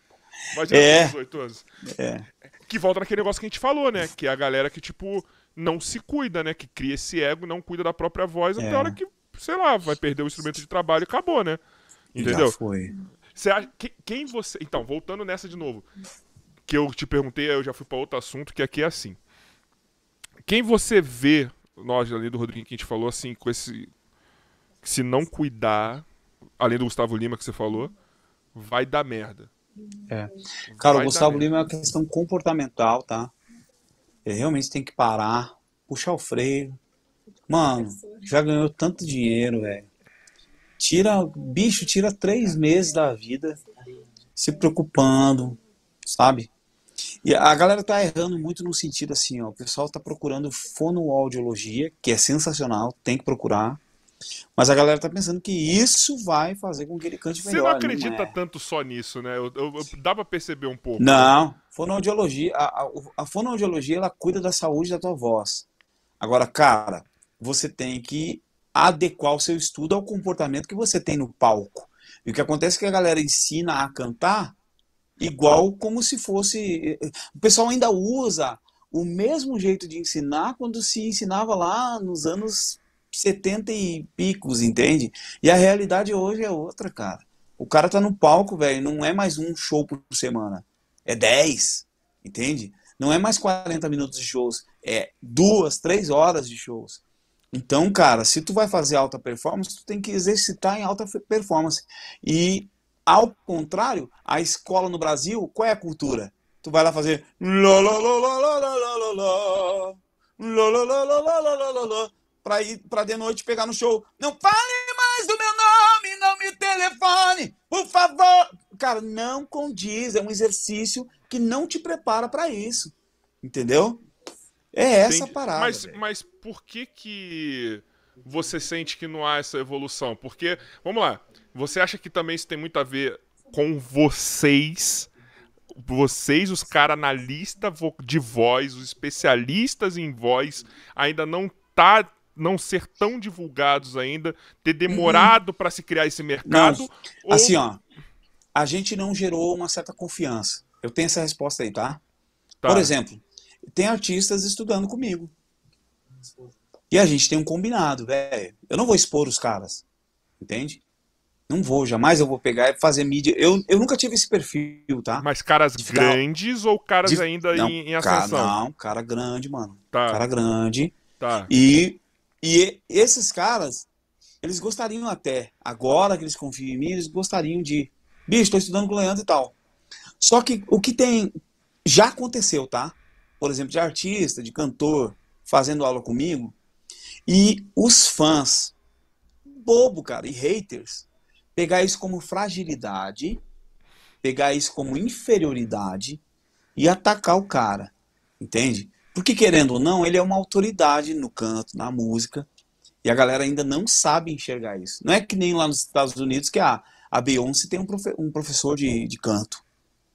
Imagina É. com 18 anos. É. Que volta naquele negócio que a gente falou, né? Que é a galera que, tipo, não se cuida, né? Que cria esse ego, não cuida da própria voz, até É. a hora que, sei lá, vai perder o instrumento de trabalho e acabou, né? Entendeu? Já foi. Você acha, que- quem você. Então, voltando nessa de novo. Que eu te perguntei, eu já fui pra outro assunto, que aqui é assim. Quem você vê, nós ali do Rodrigo que a gente falou, assim, com esse. Se não cuidar, além do Gustavo Lima que você falou, vai dar merda. É. Cara, Vai o Gustavo Lima é uma questão comportamental, tá? Ele realmente tem que parar, puxar o freio. Mano, já ganhou tanto dinheiro, velho. Tira, bicho, tira três meses da vida se preocupando, sabe? E a galera tá errando muito no sentido assim, ó. O pessoal tá procurando fonoaudiologia, que é sensacional, tem que procurar. Mas a galera tá pensando que isso vai fazer com que ele cante Você melhor. não acredita é. tanto só nisso, né? Eu, eu- eu- dá pra perceber um pouco. Não, fonoaudiologia, a, a, a fonoaudiologia ela cuida da saúde da tua voz. Agora, cara, você tem que adequar o seu estudo ao comportamento que você tem no palco. E o que acontece é que a galera ensina a cantar igual como se fosse. O pessoal ainda usa o mesmo jeito de ensinar quando se ensinava lá nos anos 70 e picos, entende? E a realidade hoje é outra, cara. O cara tá no palco, velho, não é mais um show por semana é 10, entende? Não é mais 40 minutos de shows, é duas, três horas de shows. Então, cara, se tu vai fazer alta performance, tu tem que exercitar em alta performance. E ao contrário, a escola no Brasil, qual é a cultura? Tu vai lá fazer para ir para de noite pegar no show. Não fale mais do meu nome, não me telefone, por favor. Cara, não condiz, é um exercício que não te prepara para isso. Entendeu? É essa parada. Mas, mas por que que você sente que não há essa evolução? Porque, vamos lá, você acha que também isso tem muito a ver com vocês, vocês, os caras analista vo- de voz, os especialistas em voz, ainda não tá não ser tão divulgados ainda, ter demorado pra se criar esse mercado? Não, ou- Assim, ó, a gente não gerou uma certa confiança. Eu tenho essa resposta aí, tá? Tá. Por exemplo, tem artistas estudando comigo. E a gente tem um combinado, velho. Eu não vou expor os caras. Entende? Não vou, jamais eu vou pegar e fazer mídia. Eu, eu nunca tive esse perfil, tá? Mas caras ficar- grandes ou caras de- ainda não, em, em cara, ascensão? não, cara grande, mano. Tá, Cara grande. tá. E, e esses caras, eles gostariam até, agora que eles confiam em mim, eles gostariam de. Bicho, estou estudando com o Leandro e tal. Só que o que tem. Já aconteceu, tá? Por exemplo, de artista, de cantor, fazendo aula comigo, e os fãs, bobo, cara, e haters, pegar isso como fragilidade, pegar isso como inferioridade e atacar o cara. Entende? Porque, querendo ou não, ele é uma autoridade no canto, na música, e a galera ainda não sabe enxergar isso. Não é que nem lá nos Estados Unidos que a, a Beyoncé tem um, profe- um professor de, de canto.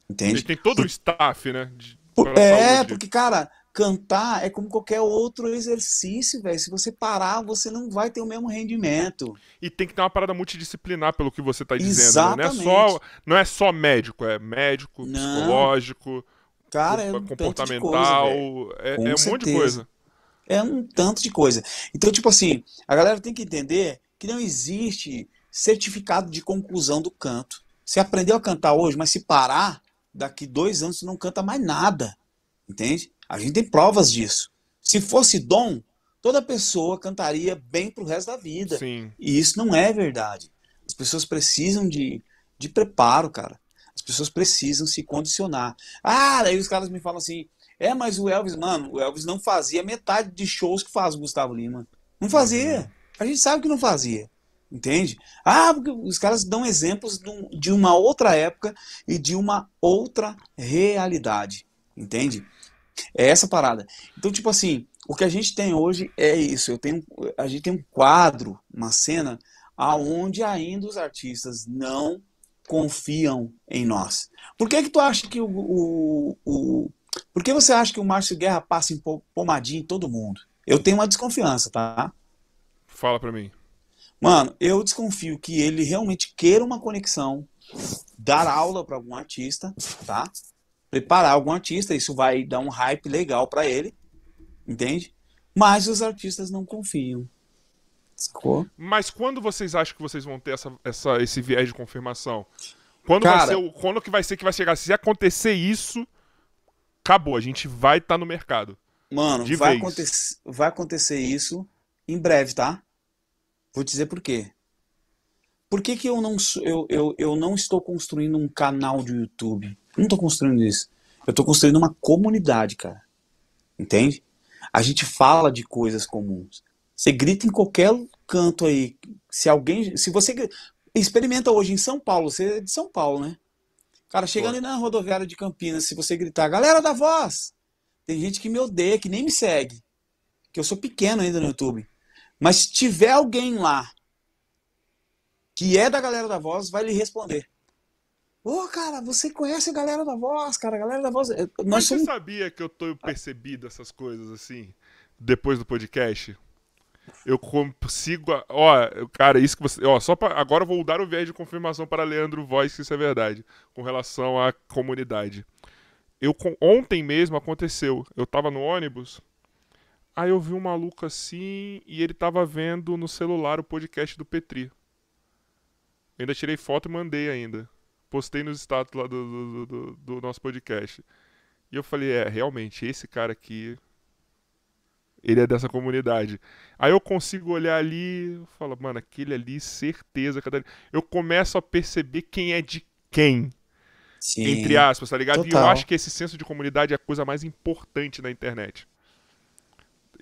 Ele Entende? tem todo o staff, né? de- Por- é, saúde. porque, cara, cantar é como qualquer outro exercício, velho. Se você parar, você não vai ter o mesmo rendimento. E tem que ter uma parada multidisciplinar, pelo que você tá dizendo. Né? Não, é Exatamente. só, não é só médico, é médico, Não. psicológico, Cara, é um coisa, comportamental, velho. é, é um monte de coisa. É um tanto de coisa. Então, tipo assim, a galera tem que entender que não existe certificado de conclusão do canto. Você aprendeu a cantar hoje, mas se parar, daqui dois anos você não canta mais nada. Entende? A gente tem provas disso. Se fosse dom, toda pessoa cantaria bem pro resto da vida. Sim. E isso não é verdade. As pessoas precisam de, de preparo, cara. As pessoas precisam se condicionar. Ah, daí os caras me falam assim: é, mas o Elvis, mano, o Elvis não fazia metade de shows que faz o Gustavo Lima. Não fazia. A gente sabe que não fazia. Entende? Ah, os caras dão exemplos de um- uma outra época e de uma outra realidade. Entende? É essa parada. Então, tipo assim, o que a gente tem hoje é isso. Eu tenho, a gente tem um quadro, uma cena, aonde ainda os artistas não confiam em nós. Por que que tu acha que o, o, o- por que você acha que o Márcio Guerra passa em po- pomadinha em todo mundo? Eu tenho uma desconfiança, tá? Fala pra mim. Mano, eu desconfio que ele realmente queira uma conexão, dar aula para algum artista, tá? Preparar algum artista, isso vai dar um hype legal para ele, entende? Mas os artistas não confiam. Sacou? Mas quando vocês acham que vocês vão ter essa, essa- esse viés de confirmação? Quando, Cara- vai ser o, quando que vai ser que vai chegar? Se acontecer isso, acabou. A gente vai estar no mercado. Mano, vai, vez. acontecer, vai acontecer isso em breve, tá? Vou te dizer por quê. Por que, que eu, não, eu, eu, eu não estou construindo um canal de YouTube? Eu não estou construindo isso. Eu estou construindo uma comunidade, cara. Entende? A gente fala de coisas comuns. Você grita em qualquer canto aí. Se alguém. Se você. Experimenta hoje em São Paulo. Você é de São Paulo, né? Cara, chegando ali na rodoviária de Campinas, se você gritar, galera da voz! Tem gente que me odeia, que nem me segue. Que eu sou pequeno ainda no YouTube. Mas se tiver alguém lá que é da galera da voz, vai lhe responder. Ô, cara, você conhece a galera da voz, cara? A galera da voz. Mas Nós você somos. sabia que eu tô percebido essas coisas assim, depois do podcast? Eu consigo. Ó, cara, isso que você. Ó, só pra, agora eu vou dar o viés de confirmação para Leandro Voz, que isso é verdade, com relação à comunidade. Eu, ontem mesmo aconteceu. Eu tava no ônibus, aí eu vi um maluco assim, e ele tava vendo no celular o podcast do Petri. Eu ainda tirei foto e mandei ainda. Postei nos status lá do, do- do- do nosso podcast. E eu falei, é, realmente, esse cara aqui. Ele é dessa comunidade. Aí eu consigo olhar ali e falo, mano, aquele ali, certeza. dali. Eu começo a perceber quem é de quem, Sim. entre aspas, tá ligado? E eu total. acho que esse senso de comunidade é a coisa mais importante na internet.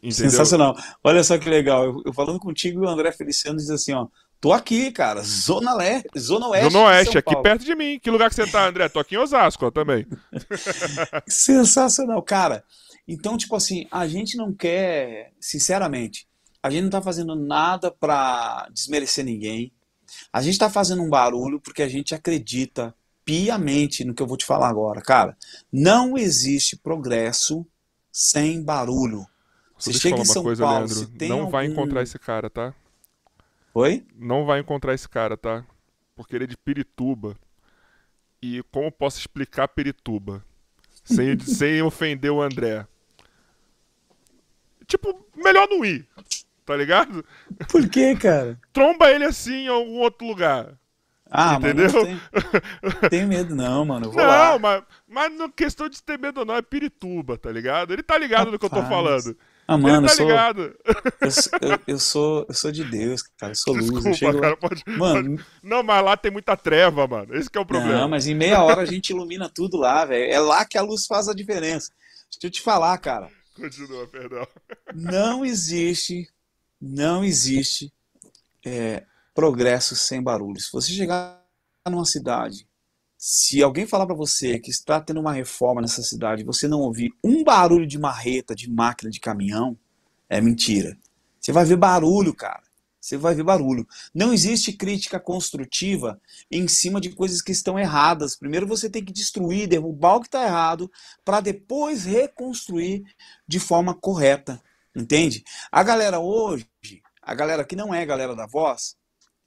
Entendeu? Sensacional. Olha só que legal. Eu, eu falando contigo, o André Feliciano diz assim, ó. Tô aqui, cara. Zona Leste, Zona Oeste. Zona Oeste, aqui perto de mim. Que lugar que você tá, André? Tô aqui em Osasco ó, também. Sensacional, cara. Então, tipo assim, a gente não quer, sinceramente, a gente não tá fazendo nada pra desmerecer ninguém. A gente tá fazendo um barulho porque a gente acredita piamente no que eu vou te falar agora. Cara, não existe progresso sem barulho. Você chega em São coisa, Paulo, Leandro, não algum... vai encontrar esse cara, tá? Oi? Não vai encontrar esse cara, tá? Porque ele é de Pirituba. E como posso explicar Pirituba? Sem, sem ofender o André. Tipo, melhor não ir. Tá ligado? Por que, cara? Tromba ele assim em algum outro lugar. Ah, Entendeu? mano, não tenho, medo não, mano. Eu não, lá. mas, mas não questão de ter medo não, é Pirituba, tá ligado? Ele tá ligado Rapaz. no que eu tô falando. Ah, mano, tá eu sou. Eu, eu, eu, sou, eu sou de Deus, cara. Eu sou luz. Desculpa, eu chego... cara, pode, mano, pode... Não, mas lá tem muita treva, mano. Esse é o problema. Não, mas em meia hora a gente ilumina tudo lá, velho. É lá que a luz faz a diferença. Deixa eu te falar, cara. Continua, perdão. Não existe, não existe é, progresso sem barulho. Se você chegar numa cidade, se alguém falar para você que está tendo uma reforma nessa cidade, você não ouvir um barulho de marreta, de máquina, de caminhão, é mentira. Você vai ver barulho, cara. Você vai ver barulho. Não existe crítica construtiva em cima de coisas que estão erradas. Primeiro você tem que destruir, derrubar o que está errado, para depois reconstruir de forma correta. Entende? A galera hoje, a galera que não é a galera da voz,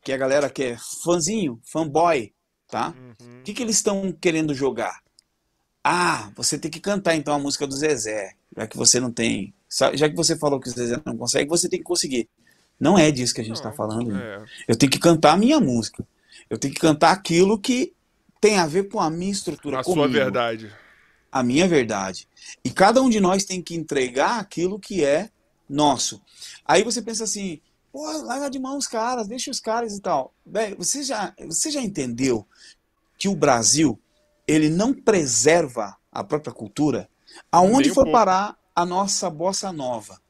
que é a galera que é fãzinho, fanboy, tá? Uhum. O que, que eles estão querendo jogar? Ah, você tem que cantar então a música do Zezé, já que você não tem. Já que você falou que o Zezé não consegue, você tem que conseguir. Não é disso que a gente está falando. É. Eu tenho que cantar a minha música. Eu tenho que cantar aquilo que tem a ver com a minha estrutura. A comigo, sua verdade. A minha verdade. E cada um de nós tem que entregar aquilo que é nosso. Aí você pensa assim, Pô, larga de mão os caras, deixa os caras e tal. Bem, você já, você já entendeu que o Brasil ele não preserva a própria cultura? Aonde foi parar a nossa bossa nova?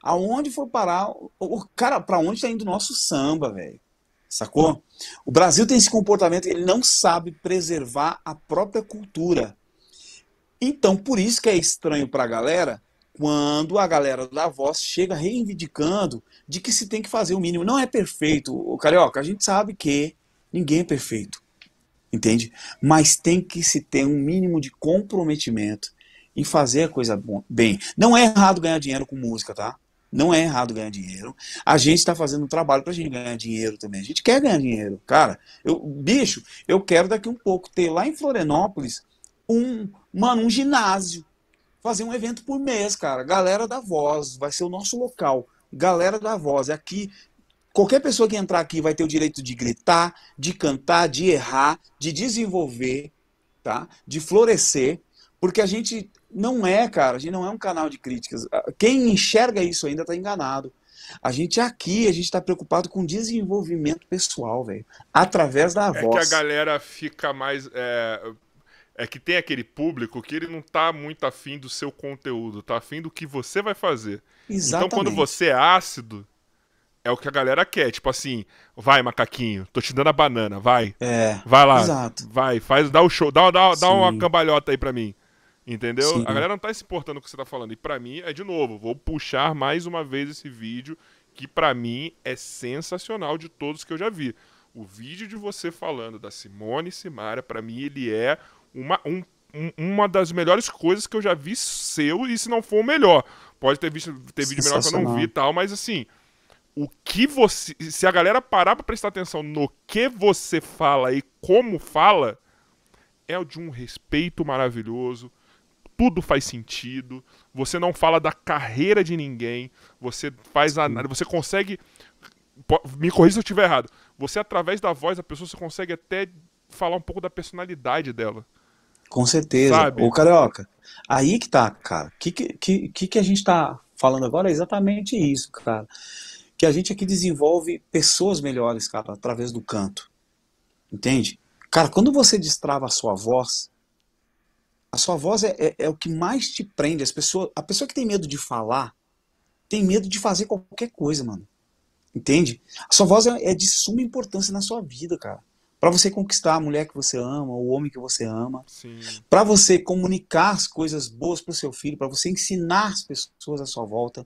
Aonde foi parar o, o cara? Para onde está indo o nosso samba, velho? Sacou? O Brasil tem esse comportamento, ele não sabe preservar a própria cultura. Então, por isso que é estranho para a galera quando a galera da voz chega reivindicando de que se tem que fazer o mínimo. Não é perfeito, o carioca, a gente sabe que ninguém é perfeito, entende? Mas tem que se ter um mínimo de comprometimento em fazer a coisa bem. Não é errado ganhar dinheiro com música, tá? Não é errado ganhar dinheiro. A gente está fazendo um trabalho para a gente ganhar dinheiro também. A gente quer ganhar dinheiro. Cara, eu, bicho, eu quero daqui um pouco ter lá em Florianópolis um, mano, um ginásio fazer um evento por mês, cara. Galera da Voz, vai ser o nosso local. Galera da Voz, é aqui. Qualquer pessoa que entrar aqui vai ter o direito de gritar, de cantar, de errar, de desenvolver, tá? De florescer, porque a gente não é, cara, a gente não é um canal de críticas. Quem enxerga isso ainda está enganado. A gente aqui, a gente está preocupado com desenvolvimento pessoal, velho. Através da voz. É que a galera fica mais. É, é que tem aquele público que ele não tá muito afim do seu conteúdo, tá afim do que você vai fazer. Exatamente. Então quando você é ácido, é o que a galera quer. Tipo assim, vai, macaquinho, tô te dando a banana, vai. É. Vai lá. Exato. Vai, faz, dá o show, dá, dá, dá uma cambalhota aí pra mim. Entendeu? Sim. A galera não tá se importando com o que você tá falando. E pra mim, é de novo, vou puxar mais uma vez esse vídeo, que pra mim é sensacional de todos que eu já vi. O vídeo de você falando da Simone Simaria, pra mim, ele é uma, um, uma das melhores coisas que eu já vi seu, e se não for o melhor. Pode ter visto ter vídeo melhor que eu não vi e tal, mas assim, o que você. Se a galera parar pra prestar atenção no que você fala e como fala, é de um respeito maravilhoso. Tudo faz sentido. Você não fala da carreira de ninguém. Você faz a, Você consegue. Me corrija se eu estiver errado. Você, através da voz da pessoa, você consegue até falar um pouco da personalidade dela. Com certeza. Sabe? Ô, Carioca, aí que tá, cara. O que, que, que, que a gente tá falando agora é exatamente isso, cara. Que a gente aqui desenvolve pessoas melhores, cara, através do canto. Entende? Cara, quando você destrava a sua voz, a sua voz é, é, é, o que mais te prende. As pessoas, a pessoa que tem medo de falar, tem medo de fazer qualquer coisa, mano. Entende? A sua voz é, é de suma importância na sua vida, cara. Para você conquistar a mulher que você ama, o homem que você ama, para você comunicar as coisas boas para o seu filho, para você ensinar as pessoas à sua volta,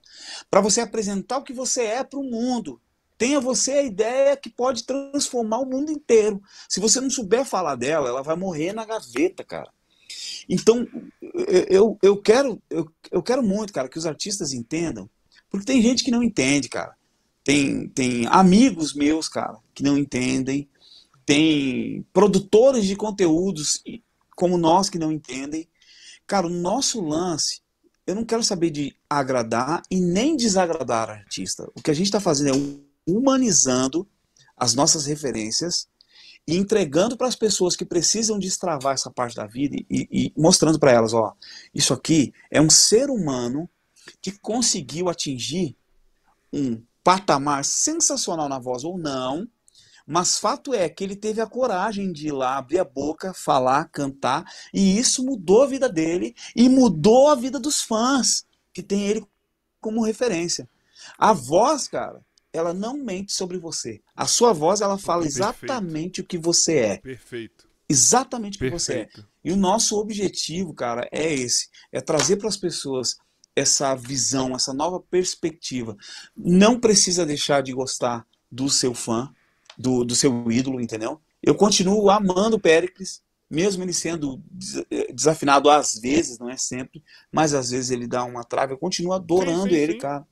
para você apresentar o que você é para o mundo. Tenha você a ideia que pode transformar o mundo inteiro. Se você não souber falar dela, ela vai morrer na gaveta, cara. Então, eu, eu, quero, eu, eu quero muito, cara, que os artistas entendam, porque tem gente que não entende, cara. Tem, tem amigos meus, cara, que não entendem. Tem produtores de conteúdos como nós que não entendem. Cara, o nosso lance, eu não quero saber de agradar e nem desagradar artista. O que a gente está fazendo é humanizando as nossas referências e entregando para as pessoas que precisam destravar essa parte da vida e, e mostrando para elas, ó, isso aqui é um ser humano que conseguiu atingir um patamar sensacional na voz ou não, mas fato é que ele teve a coragem de ir lá, abrir a boca, falar, cantar, e isso mudou a vida dele e mudou a vida dos fãs que tem ele como referência. A voz, cara, ela não mente sobre você. A sua voz, ela fala Perfeito. exatamente o que você é. Perfeito. Exatamente o que Perfeito. você é. E o nosso objetivo, cara, é esse: é trazer para as pessoas essa visão, essa nova perspectiva. Não precisa deixar de gostar do seu fã, do, do seu ídolo, entendeu? Eu continuo amando o Péricles, mesmo ele sendo eh, desafinado às vezes, não é sempre, mas às vezes ele dá uma trave, eu continuo adorando sim, sim, ele, sim. cara.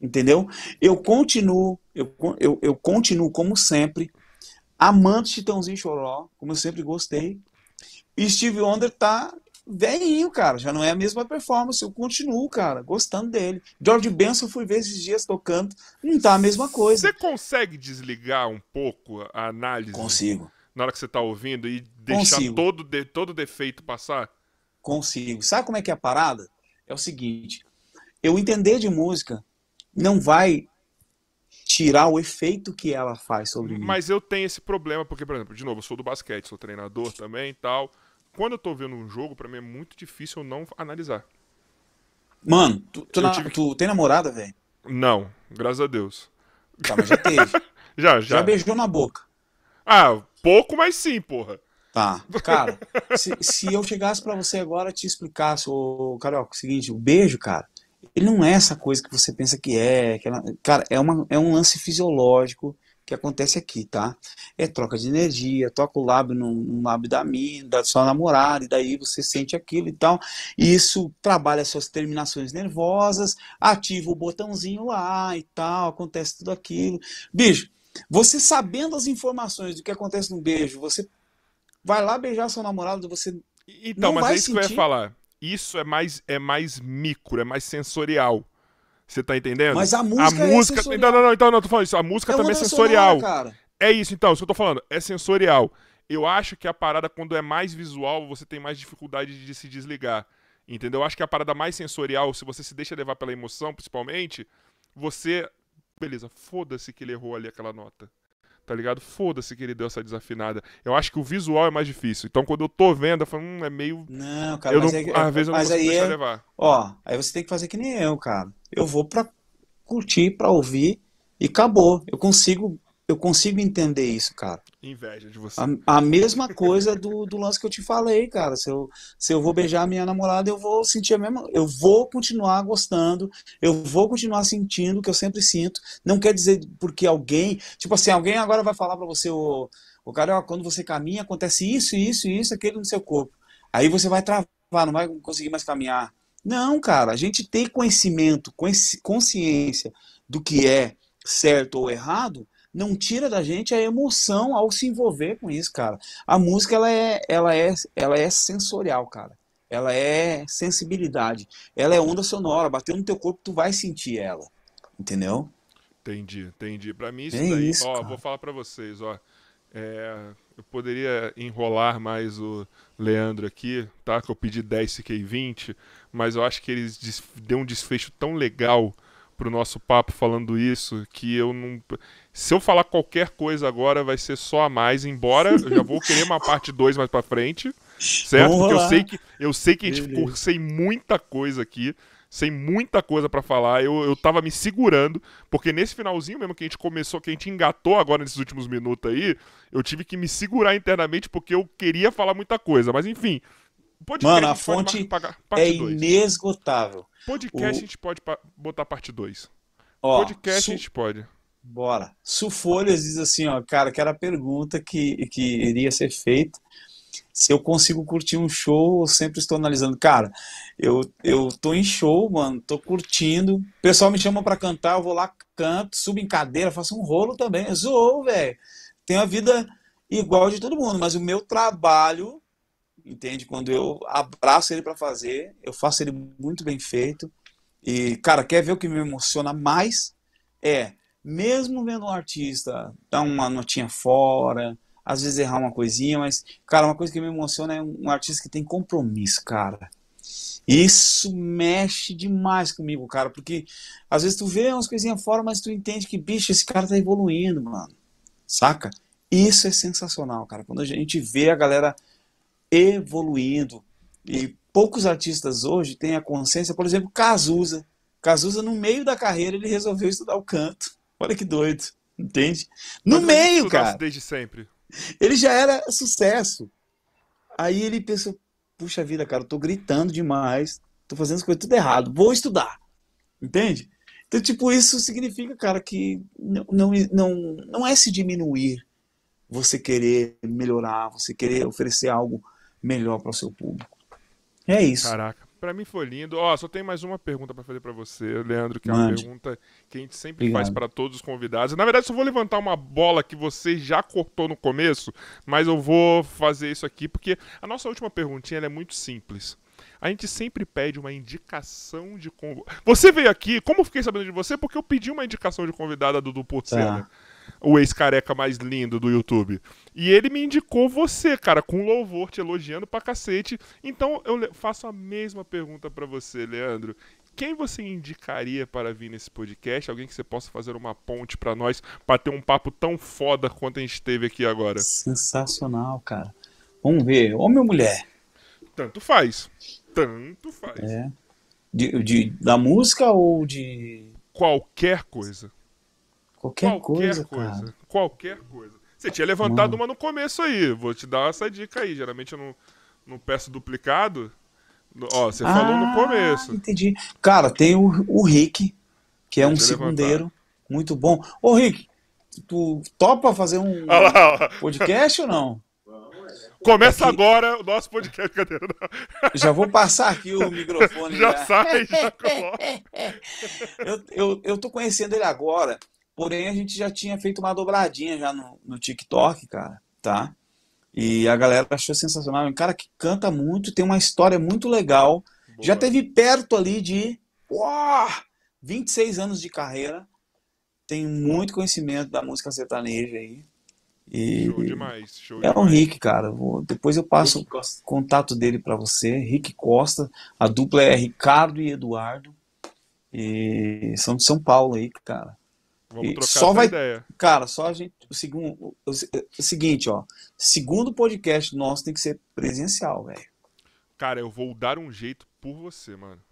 Entendeu? Eu continuo, eu, eu, eu continuo como sempre, amando Chitãozinho Choró, como eu sempre gostei. E Steve Wonder tá velhinho, cara, já não é a mesma performance, eu continuo, cara, gostando dele. George Benson fui ver esses dias tocando, não tá a mesma coisa. Você consegue desligar um pouco a análise? Consigo. Na hora que você tá ouvindo e deixar Consigo. todo de, todo defeito passar? Consigo. Sabe como é que é a parada? É o seguinte, eu entender de música não vai tirar o efeito que ela faz sobre mim. Mas eu tenho esse problema, porque, por exemplo, de novo, eu sou do basquete, sou treinador também e tal. Quando eu tô vendo um jogo, para mim é muito difícil eu não analisar. Mano, tu, tu, na, tive... tu tem namorada, velho? Não, graças a Deus. Tá, mas já teve. já, já. Já beijou na boca. Ah, pouco, mas sim, porra. Tá. Cara, se, se eu chegasse para você agora e te explicasse, ô, Carioca, o seguinte, o beijo, cara, ele não é essa coisa que você pensa que é. Que ela, cara, é, uma, é um lance fisiológico que acontece aqui, tá? É troca de energia, toca o lábio no, lábio da minha, da sua namorada, e daí você sente aquilo e tal. E isso trabalha suas terminações nervosas, ativa o botãozinho lá e tal, acontece tudo aquilo. Bicho, você sabendo as informações do que acontece no beijo, você vai lá beijar seu namorado, você. Então, mas é isso sentir... que eu ia falar isso é mais, é mais micro, é mais sensorial. Você tá entendendo? Mas a música, a é música... Sensorial. Não, não, não, então não, tô falando isso. A música é também é sensorial. Sonora, é isso, então, isso que eu tô falando. É sensorial. Eu acho que a parada, quando é mais visual, você tem mais dificuldade de se desligar. Entendeu? Eu acho que a parada mais sensorial, se você se deixa levar pela emoção, principalmente, você. Beleza, foda-se que ele errou ali aquela nota tá ligado? Foda-se que ele deu essa desafinada. Eu acho que o visual é mais difícil. Então quando eu tô vendo, eu falo, hum, é meio. Não, cara, eu mas não, é, às vezes eu não mas consigo aí deixar é, levar. Ó, aí você tem que fazer que nem eu, cara. Eu vou pra curtir, pra ouvir e acabou. Eu consigo eu consigo entender isso, cara. Inveja de você. A, a mesma coisa do, do lance que eu te falei, cara. Se eu, se eu vou beijar a minha namorada, eu vou sentir a mesma. Eu vou continuar gostando, eu vou continuar sentindo o que eu sempre sinto. Não quer dizer porque alguém. Tipo assim, alguém agora vai falar para você, o, o cara, ó, quando você caminha, acontece isso, isso, isso, aquilo no seu corpo. Aí você vai travar, não vai conseguir mais caminhar. Não, cara, a gente tem conhecimento, consciência do que é certo ou errado, não tira da gente a emoção ao se envolver com isso, cara. A música ela é, ela é, ela é sensorial, cara. Ela é sensibilidade. Ela é onda sonora. Bateu no teu corpo, tu vai sentir ela. Entendeu? Entendi, entendi. Para mim isso é daí, isso, ó, cara. vou falar para vocês, ó. É, eu poderia enrolar mais o Leandro aqui, tá? Que eu pedi 10, fiquei 20, mas eu acho que eles deu um desfecho tão legal pro nosso papo falando isso que eu não. Se eu falar qualquer coisa agora, vai ser só a mais, embora eu já vou querer uma parte 2 mais pra frente. Certo? Porque eu sei que eu sei que a gente cursei muita coisa aqui. sem muita coisa para falar. Eu, eu tava me segurando, porque nesse finalzinho mesmo que a gente começou, que a gente engatou agora nesses últimos minutos aí, eu tive que me segurar internamente porque eu queria falar muita coisa. Mas enfim. Mano, a, a fonte é dois. inesgotável. Podcast o... a gente pode botar parte 2. Podcast su... a gente pode. Bora. Sufolhas diz assim, ó, cara, que era a pergunta que, que iria ser feita se eu consigo curtir um show, eu sempre estou analisando. Cara, eu, eu tô em show, mano, tô curtindo. O pessoal me chama para cantar, eu vou lá, canto, subo em cadeira, faço um rolo também. Zoou, velho. Tenho a vida igual de todo mundo, mas o meu trabalho, entende? Quando eu abraço ele para fazer, eu faço ele muito bem feito. E, cara, quer ver o que me emociona mais? É, mesmo vendo um artista dar uma notinha fora, às vezes errar uma coisinha, mas, cara, uma coisa que me emociona é um artista que tem compromisso, cara. Isso mexe demais comigo, cara, porque às vezes tu vê umas coisinhas fora, mas tu entende que, bicho, esse cara tá evoluindo, mano. Saca? Isso é sensacional, cara. Quando a gente vê a galera evoluindo, e poucos artistas hoje têm a consciência, por exemplo, Cazuza. Cazuza, no meio da carreira, ele resolveu estudar o canto. Olha que doido, entende? No meio, cara. Desde sempre. Ele já era sucesso. Aí ele pensou, puxa vida, cara, eu tô gritando demais, tô fazendo as coisas tudo errado, vou estudar. Entende? Então, tipo, isso significa, cara, que não, não, não, não é se diminuir você querer melhorar, você querer oferecer algo melhor para o seu público. É isso. Caraca. Para mim foi lindo. Ó, oh, só tem mais uma pergunta para fazer para você, Leandro, que é uma Mande. pergunta que a gente sempre Obrigado. faz para todos os convidados. Na verdade, só vou levantar uma bola que você já cortou no começo, mas eu vou fazer isso aqui porque a nossa última perguntinha é muito simples. A gente sempre pede uma indicação de convidado. Você veio aqui, como eu fiquei sabendo de você? Porque eu pedi uma indicação de convidada do Dudu Porcena. Tá o ex-careca mais lindo do YouTube. E ele me indicou você, cara, com louvor, te elogiando pra cacete. Então eu faço a mesma pergunta para você, Leandro. Quem você indicaria para vir nesse podcast? Alguém que você possa fazer uma ponte para nós, para ter um papo tão foda quanto a gente teve aqui agora? Sensacional, cara. Vamos ver, homem ou mulher? Tanto faz. Tanto faz. É. De, de, da música ou de. Qualquer coisa. Qualquer, qualquer coisa, coisa, cara. Qualquer coisa. Você tinha levantado Mano. uma no começo aí. Vou te dar essa dica aí. Geralmente eu não, não peço duplicado. Ó, você ah, falou no começo. Entendi. Cara, tem o, o Rick, que é um segundeiro levantar. muito bom. Ô, Rick, tu topa fazer um lá, podcast ou não? Começa aqui. agora o nosso podcast. Cadê? Já vou passar aqui o microfone. já, já. sai, já eu, eu, eu tô conhecendo ele agora. Porém, a gente já tinha feito uma dobradinha já no, no TikTok, cara, tá? E a galera achou sensacional. Um cara que canta muito, tem uma história muito legal. Boa. Já teve perto ali de uau, 26 anos de carreira. Tem muito conhecimento da música sertaneja aí. E show demais, show é o Rick, cara. Vou, depois eu passo o contato dele para você. Rick Costa. A dupla é Ricardo e Eduardo. E são de São Paulo aí, cara. Vamos trocar só vai, ideia. Cara, só a gente. O, segundo, o, o seguinte, ó. Segundo podcast nosso tem que ser presencial, velho. Cara, eu vou dar um jeito por você, mano.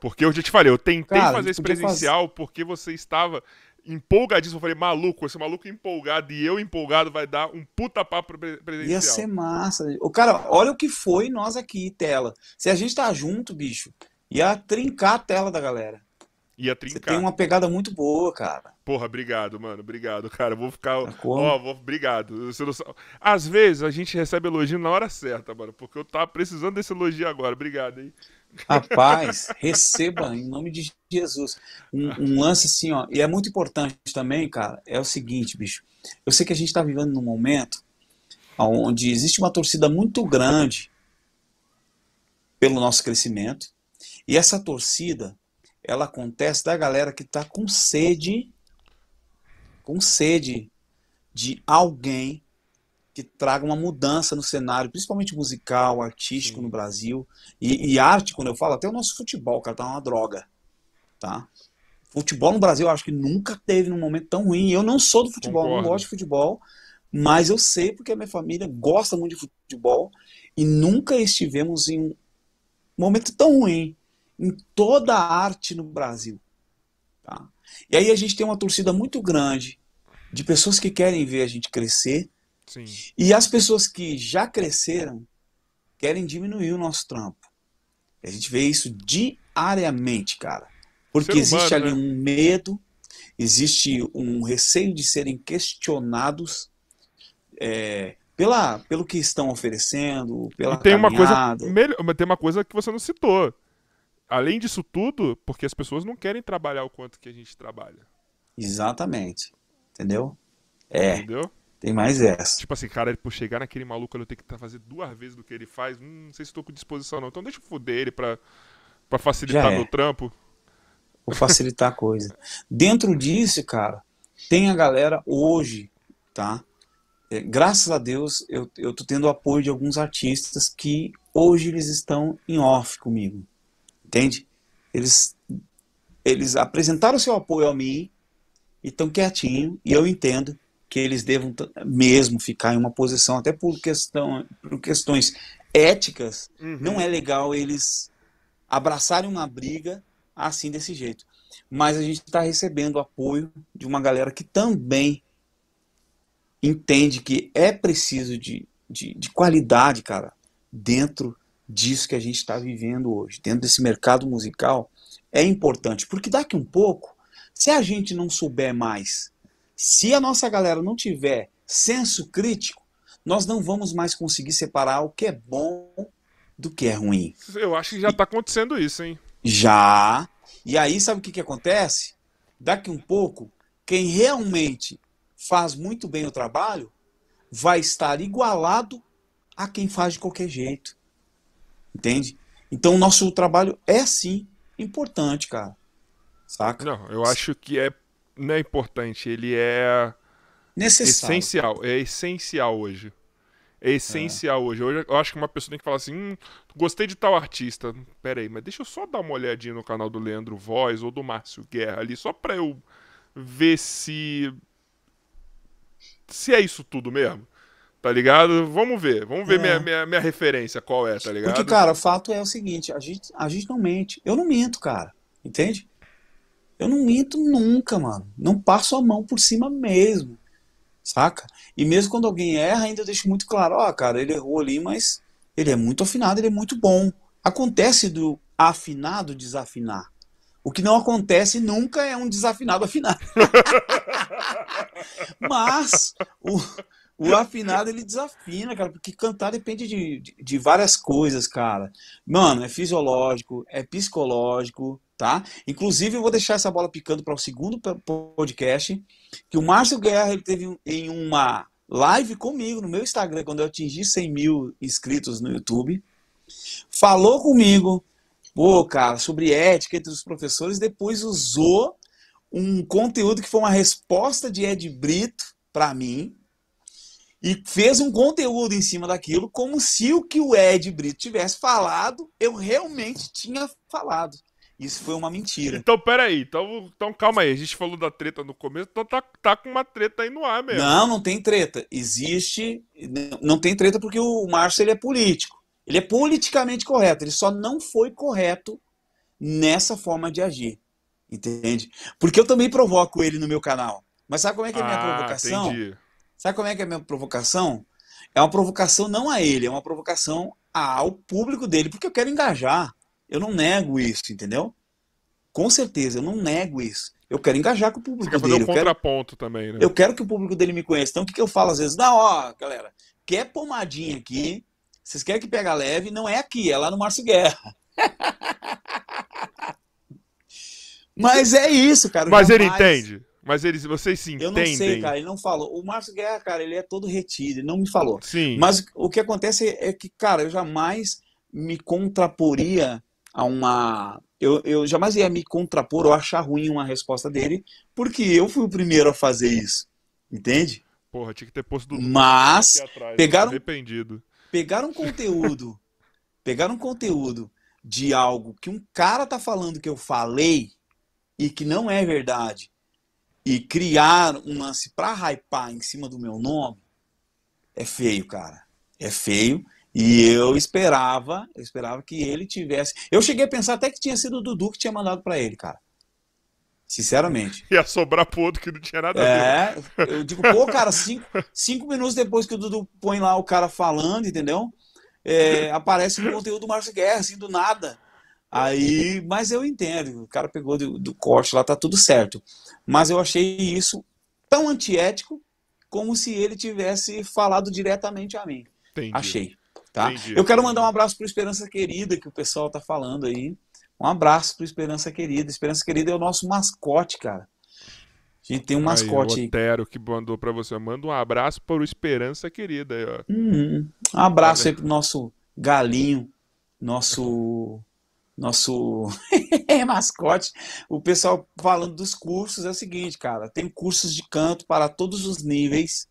Porque eu já te falei, eu tentei cara, fazer esse presencial fazer... porque você estava empolgadíssimo. Eu falei, maluco, esse maluco empolgado e eu empolgado vai dar um puta papo presencial. Ia ser massa. O cara, olha o que foi nós aqui, tela. Se a gente tá junto, bicho, ia trincar a tela da galera. Ia trincar. Você tem uma pegada muito boa, cara. Porra, obrigado, mano. Obrigado, cara. vou ficar. Ó, vou... obrigado. Não... Às vezes a gente recebe elogio na hora certa, mano. Porque eu tava precisando desse elogio agora. Obrigado, hein? Rapaz, receba em nome de Jesus. Um, um, lance assim, ó. E é muito importante também, cara. É o seguinte, bicho. Eu sei que a gente tá vivendo num momento onde existe uma torcida muito grande pelo nosso crescimento. E essa torcida ela acontece da galera que está com sede, com sede de alguém que traga uma mudança no cenário, principalmente musical, artístico Sim. no Brasil. E, e, arte, quando eu falo, até o nosso futebol, cara, tá uma droga. Tá? Futebol no Brasil, eu acho que nunca teve num momento tão ruim. Eu não sou do futebol, Concordo. não gosto de futebol, mas eu sei porque a minha família gosta muito de futebol e nunca estivemos em um momento tão ruim em toda a arte no Brasil. Tá? E aí a gente tem uma torcida muito grande de pessoas que querem ver a gente crescer Sim. e as pessoas que já cresceram querem diminuir o nosso trampo. A gente vê isso diariamente, cara. Porque Ser existe humano, ali né? um medo, existe um receio de serem questionados é, pela, pelo que estão oferecendo, pela E tem uma coisa caminhada. melhor, mas tem uma coisa que você não citou. Além disso tudo, porque as pessoas não querem trabalhar o quanto que a gente trabalha. Exatamente. Entendeu? É, Entendeu? tem mais essa. Tipo assim, cara, por chegar naquele maluco, eu tenho que tá- fazer duas vezes do que ele faz. Hum, não sei se tô com disposição, não. Então deixa eu foder ele pra, pra facilitar é. meu trampo. Por facilitar a coisa. Dentro disso, cara, tem a galera hoje, tá? É, graças a Deus, eu, eu tô tendo o apoio de alguns artistas que hoje eles estão em off comigo. Entende? Eles, eles apresentaram seu apoio a mim e estão quietinho, e eu entendo que eles devam mesmo ficar em uma posição, até por, questão, por questões éticas, Uhum. não é legal eles abraçarem uma briga assim desse jeito. Mas a gente está recebendo apoio de uma galera que também entende que é preciso de, de, de qualidade, cara, dentro disso que a gente está vivendo hoje, dentro desse mercado musical, é importante. Porque daqui um pouco, se a gente não souber mais, se a nossa galera não tiver senso crítico, nós não vamos mais conseguir separar o que é bom do que é ruim. Eu acho que já tá acontecendo isso, hein? Já. E aí, sabe o que, que acontece? Daqui um pouco, quem realmente faz muito bem o trabalho vai estar igualado a quem faz de qualquer jeito. Entende? Então, o nosso trabalho é sim importante, cara. Saca? Não, eu acho que é não é importante, ele é Necessário. essencial, é essencial hoje. É essencial hoje. Hoje eu acho que uma pessoa tem que falar assim: hum, gostei de tal artista. Pera aí, mas deixa eu só dar uma olhadinha no canal do Leandro Voz ou do Márcio Guerra ali, só pra eu ver se. Se é isso tudo mesmo. Tá ligado? Vamos ver. Vamos ver É. minha, minha, minha referência, qual é, tá ligado? Porque, cara, o fato é o seguinte, a gente, a gente não mente. Eu não minto, cara. Entende? Eu não minto nunca, mano. Não passo a mão por cima mesmo. Saca? E mesmo quando alguém erra, ainda eu deixo muito claro, ó, cara, ele errou ali, mas ele é muito afinado, ele é muito bom. Acontece do afinado desafinar. O que não acontece nunca é um desafinado afinar. Mas o, o afinado ele desafina, cara, porque cantar depende de, de, de várias coisas, cara. Mano, é fisiológico, é psicológico, tá? Inclusive, eu vou deixar essa bola picando para o segundo podcast, que o Márcio Guerra ele teve em uma live comigo no meu Instagram, quando eu atingi 100 mil inscritos no YouTube. Falou comigo, pô, cara, sobre ética entre os professores, depois usou um conteúdo que foi uma resposta de Ed Brito para mim e fez um conteúdo em cima daquilo como se o que o Ed Brito tivesse falado eu realmente tinha falado. Isso foi uma mentira. Então, peraí. Então, então, calma aí. A gente falou da treta no começo, então tá, tá com uma treta aí no ar mesmo. Não, não tem treta. Existe. Não tem treta porque o Márcio ele é político. Ele é politicamente correto. Ele só não foi correto nessa forma de agir. Entende? Porque eu também provoco ele no meu canal. Mas sabe como é que é a minha ah, provocação? entendi. Sabe como é que é a minha provocação? É uma provocação não a ele, é uma provocação ao público dele, porque eu quero engajar. Eu não nego isso, entendeu? Com certeza, eu não nego isso. Eu quero engajar com o Você público quer fazer dele. um Eu quero, também, né? eu quero que o público dele me conheça. Então, o que, que eu falo às vezes? Não, ó, galera, quer pomadinha aqui, vocês querem que pega leve, não é aqui, é lá no Márcio Guerra. Mas é isso, cara. Mas ele jamais- entende. Mas eles, vocês se Eu entendem. não sei, cara, ele não falou. O Márcio Guerra, cara, ele é todo retido, ele não me falou. Sim. Mas o que acontece é que, cara, eu jamais me contraporia a uma. Eu, eu jamais ia me contrapor ou achar ruim uma resposta dele, porque eu fui o primeiro a fazer isso. Entende? Porra, tinha que ter posto do Mas atrás. pegaram- Arrependido. pegar um conteúdo, pegar um conteúdo de algo que um cara tá falando que eu falei e que não é verdade, e criar um lance pra hypar em cima do meu nome, é feio, cara. É feio. E eu esperava, eu esperava que ele tivesse. Eu cheguei a pensar até que tinha sido o Dudu que tinha mandado para ele, cara. Sinceramente. Ia sobrar pro outro que não tinha nada a ver. É, eu digo, pô, cara, cinco, cinco minutos depois que o Dudu põe lá o cara falando, entendeu? É, aparece o conteúdo do Márcio Guerra, assim, do nada. Aí, mas eu entendo, o cara pegou do, do corte lá, tá tudo certo. Mas eu achei isso tão antiético como se ele tivesse falado diretamente a mim. Entendi. Achei. Tá? Entendi. Eu quero mandar um abraço para Esperança Querida, que o pessoal tá falando aí. Um abraço para Esperança Querida. Esperança Querida é o nosso mascote, cara. A gente tem um mascote aí. O Otero que mandou para você. Manda um abraço para o Esperança Querida. Aí, ó. Uhum. Um abraço aí pro nosso galinho, nosso nosso mascote. O pessoal falando dos cursos é o seguinte, cara, tem cursos de canto para todos os níveis,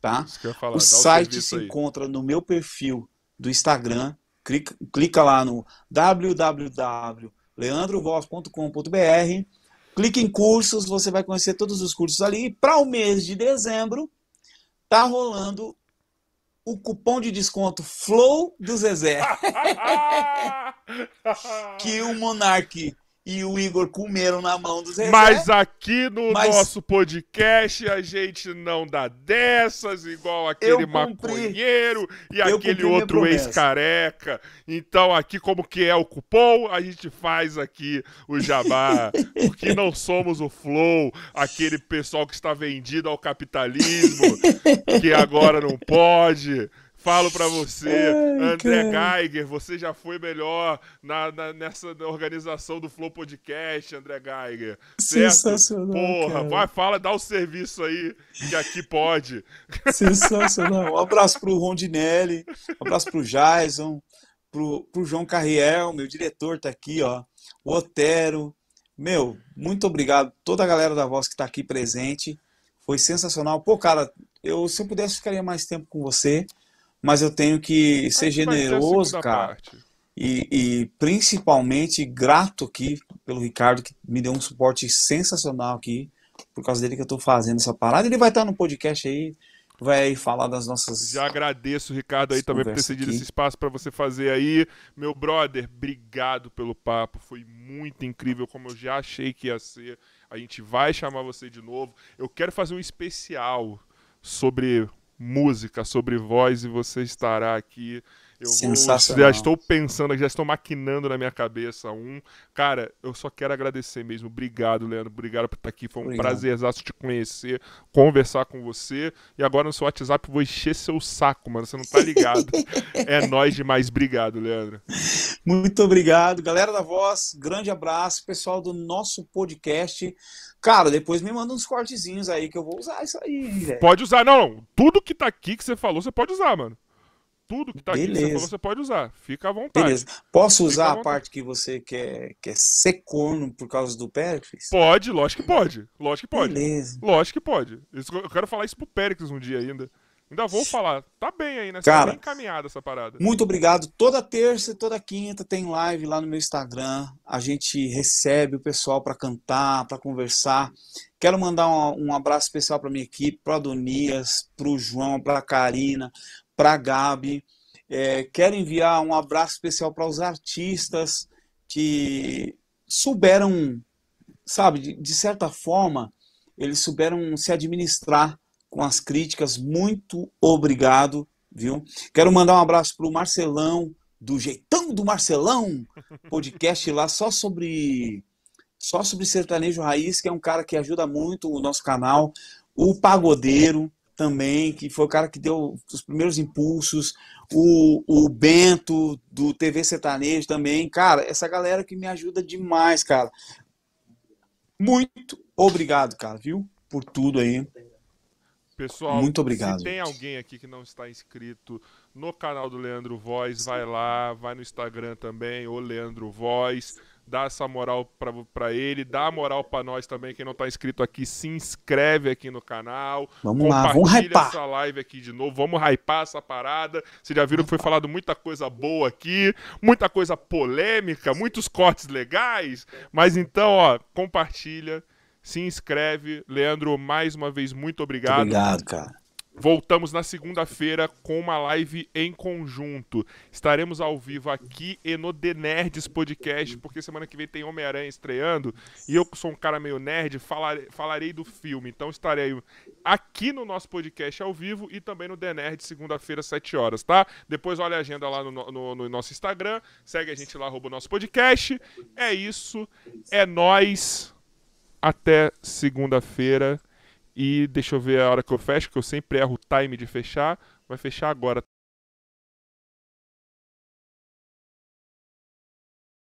tá? Falar, o site se aí. encontra no meu perfil do Instagram. Clica, clica lá no www.leandrovoz.com.br. Clique em cursos, você vai conhecer todos os cursos ali. Para o mês de dezembro, tá rolando o cupom de desconto Flow do Zezé. que o Monark e o Igor comeram na mão do Zezé. Mas aqui no Mas... nosso podcast a gente não dá dessas, igual aquele maconheiro e eu aquele outro ex-careca. Então aqui como que é o cupom, a gente faz aqui o jabá, porque não somos o Flow, aquele pessoal que está vendido ao capitalismo, que agora não pode. Falo para você, Ai, André cara. Geiger, você já foi melhor na, na, nessa organização do Flow Podcast, André Geiger. Certo? Sensacional. Porra, cara. vai, fala, dá o um serviço aí, que aqui pode. Sensacional. Um abraço pro Rondinelli, um abraço pro Jason, pro, pro João Carriel, meu diretor tá aqui, ó. O Otero. Meu, muito obrigado. Toda a galera da voz que tá aqui presente. Foi sensacional. Pô, cara, eu, se eu pudesse, ficaria mais tempo com você mas eu tenho que ser generoso, cara. E, e, principalmente grato aqui pelo Ricardo, que me deu um suporte sensacional aqui, por causa dele que eu estou fazendo essa parada. Ele vai estar no podcast aí, vai falar das nossas. Já agradeço, Ricardo, aí também por ter cedido aqui. esse espaço para você fazer aí. Meu brother, obrigado pelo papo, foi muito incrível, como eu já achei que ia ser. A gente vai chamar você de novo. Eu quero fazer um especial sobre música, sobre voz, e você estará aqui. Eu vou, já estou pensando, já estou maquinando na minha cabeça um. Cara, eu só quero agradecer mesmo. Obrigado, Leandro. Obrigado por estar aqui. Foi um prazer te conhecer, conversar com você. E agora no seu WhatsApp vou encher seu saco, mano. Você não tá ligado. é nós demais. Obrigado, Leandro. Muito obrigado. Galera da Voz, grande abraço. Pessoal do nosso podcast. Cara, depois me manda uns cortezinhos aí que eu vou usar isso aí, velho. Pode usar, não. Tudo que tá aqui que você falou, você pode usar, mano. Tudo que tá Beleza. aqui que você falou, você pode usar. Fica à vontade. Beleza. Posso usar a parte que você quer, quer ser corno por causa do Péricles? Pode, lógico que pode. Lógico que pode. Beleza. Lógico que pode. Eu quero falar isso pro Péricles um dia ainda. Ainda vou falar. Tá bem aí, né? Tá Cara, tá bem encaminhada essa parada. Muito obrigado. Toda terça e toda quinta tem live lá no meu Instagram. A gente recebe o pessoal para cantar, para conversar. Quero mandar um, um abraço especial para minha equipe, para Adonias, para o João, para a Karina, para a Gabi. É, quero enviar um abraço especial para os artistas que souberam, sabe, de, de certa forma, eles souberam se administrar com as críticas. Muito obrigado, viu? Quero mandar um abraço para o Marcelão, do Jeitão do Marcelão, podcast lá só sobre só sobre sertanejo raiz, que é um cara que ajuda muito o nosso canal. O Pagodeiro também, que foi o cara que deu os primeiros impulsos. O, o Bento, do TV Sertanejo também. Cara, essa galera que me ajuda demais, cara. Muito obrigado, cara, viu? Por tudo aí. Pessoal, muito obrigado. Se tem alguém aqui que não está inscrito no canal do Leandro Voz, vai lá, vai no Instagram também, o Leandro Voz, dá essa moral para ele, dá a moral para nós também, quem não está inscrito aqui, se inscreve aqui no canal. Vamos lá, vamos hypar. essa live aqui de novo, vamos hypar essa parada. Vocês já viram que foi falado muita coisa boa aqui, muita coisa polêmica, muitos cortes legais, mas então, ó, compartilha se inscreve. Leandro, mais uma vez, muito obrigado. Muito obrigado, cara. Voltamos na segunda-feira com uma live em conjunto. Estaremos ao vivo aqui e no The Nerds Podcast, porque semana que vem tem Homem-Aranha estreando. E eu, que sou um cara meio nerd, falarei, falarei do filme. Então estarei aqui no nosso podcast ao vivo e também no The Nerd, segunda-feira, 7 horas, tá? Depois olha a agenda lá no, no, no nosso Instagram. Segue a gente lá, arroba o nosso podcast. É isso. É nós. Até segunda-feira. E deixa eu ver a hora que eu fecho, que eu sempre erro o time de fechar. Vai fechar agora.